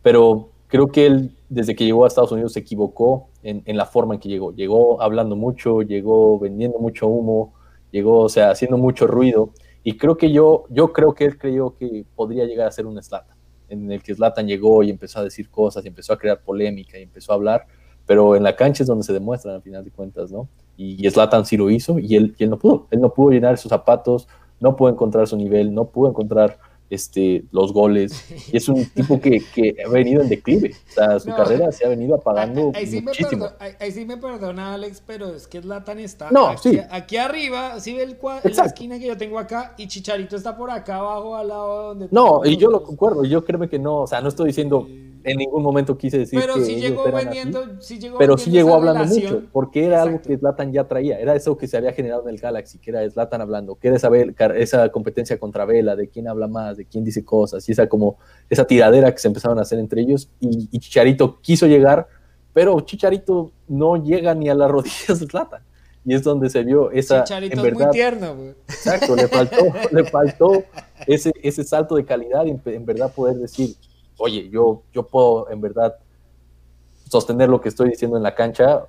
pero creo que él, desde que llegó a Estados Unidos, se equivocó en, en, la forma en que llegó. Llegó hablando mucho, llegó vendiendo mucho humo, llegó, o sea, haciendo mucho ruido. Y creo que yo, yo creo que él creyó que podría llegar a ser un Slatan, en el que Slatan llegó y empezó a decir cosas, y empezó a crear polémica, y empezó a hablar, pero en la cancha es donde se demuestran al final de cuentas, ¿no? Y Slatan sí lo hizo y él, y él no pudo. Él no pudo llenar sus zapatos, no pudo encontrar su nivel, no pudo encontrar este, los goles. Y *laughs* es un tipo que, que, ha venido en declive. O sea, su carrera se ha venido apagando ahí, sí muchísimo. Me perdona, ahí, sí me perdona, Alex, pero es que Zlatan está no, aquí, sí. aquí arriba, ¿sí ve el cuadro, la esquina que yo tengo acá? Y Chicharito está por acá abajo, al lado donde... No, y yo lo concuerdo, yo creo que no, o sea, no estoy diciendo en ningún momento quise decir pero que sí ellos llegó eran vendiendo, así, sí llegó pero sí llegó hablando relación. mucho, porque era algo que Zlatan ya traía, era eso que se había generado en el Galaxy, que era Zlatan hablando, que era esa, esa competencia contra Vela, de quién habla más, de quién dice cosas, y esa como esa tiradera que se empezaron a hacer entre ellos, y, y Chicharito quiso llegar, pero Chicharito no llega ni a las rodillas de Zlatan, y es donde se vio esa, Chicharito en es verdad, muy tierno, güey. Exacto, le faltó, le faltó ese, ese salto de calidad y en, en verdad poder decir, oye, yo, yo puedo en verdad sostener lo que estoy diciendo en la cancha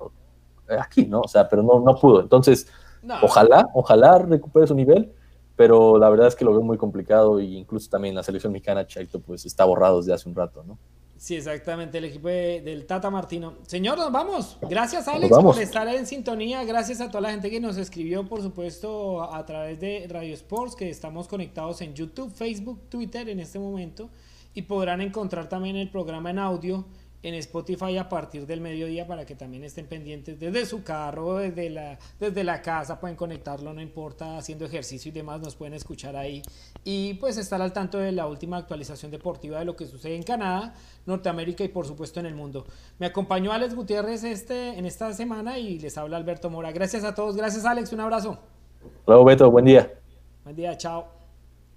eh, aquí, ¿no? O sea, pero no, no pudo. Entonces, No, ojalá, ojalá recupere su nivel, pero la verdad es que lo veo muy complicado y incluso también la selección mexicana, Chaito, pues está borrado desde hace un rato, ¿no? Sí, exactamente, el equipo de- del Tata Martino. Señor, nos vamos. Gracias, Alex, vamos. por estar en sintonía. Gracias a toda la gente que nos escribió, por supuesto, a través de Radio Sports, que estamos conectados en YouTube, Facebook, Twitter en este momento. Y podrán encontrar también el programa en audio en Spotify a partir del mediodía para que también estén pendientes desde su carro, desde la, desde la casa, pueden conectarlo, no importa, haciendo ejercicio y demás, nos pueden escuchar ahí. Y pues estar al tanto de la última actualización deportiva de lo que sucede en Canadá, Norteamérica y por supuesto en el mundo. Me acompañó Alex Gutiérrez este, en esta semana y les habla Alberto Mora. Gracias a todos, gracias Alex, un abrazo. Luego, Beto, buen día. Buen día, chao.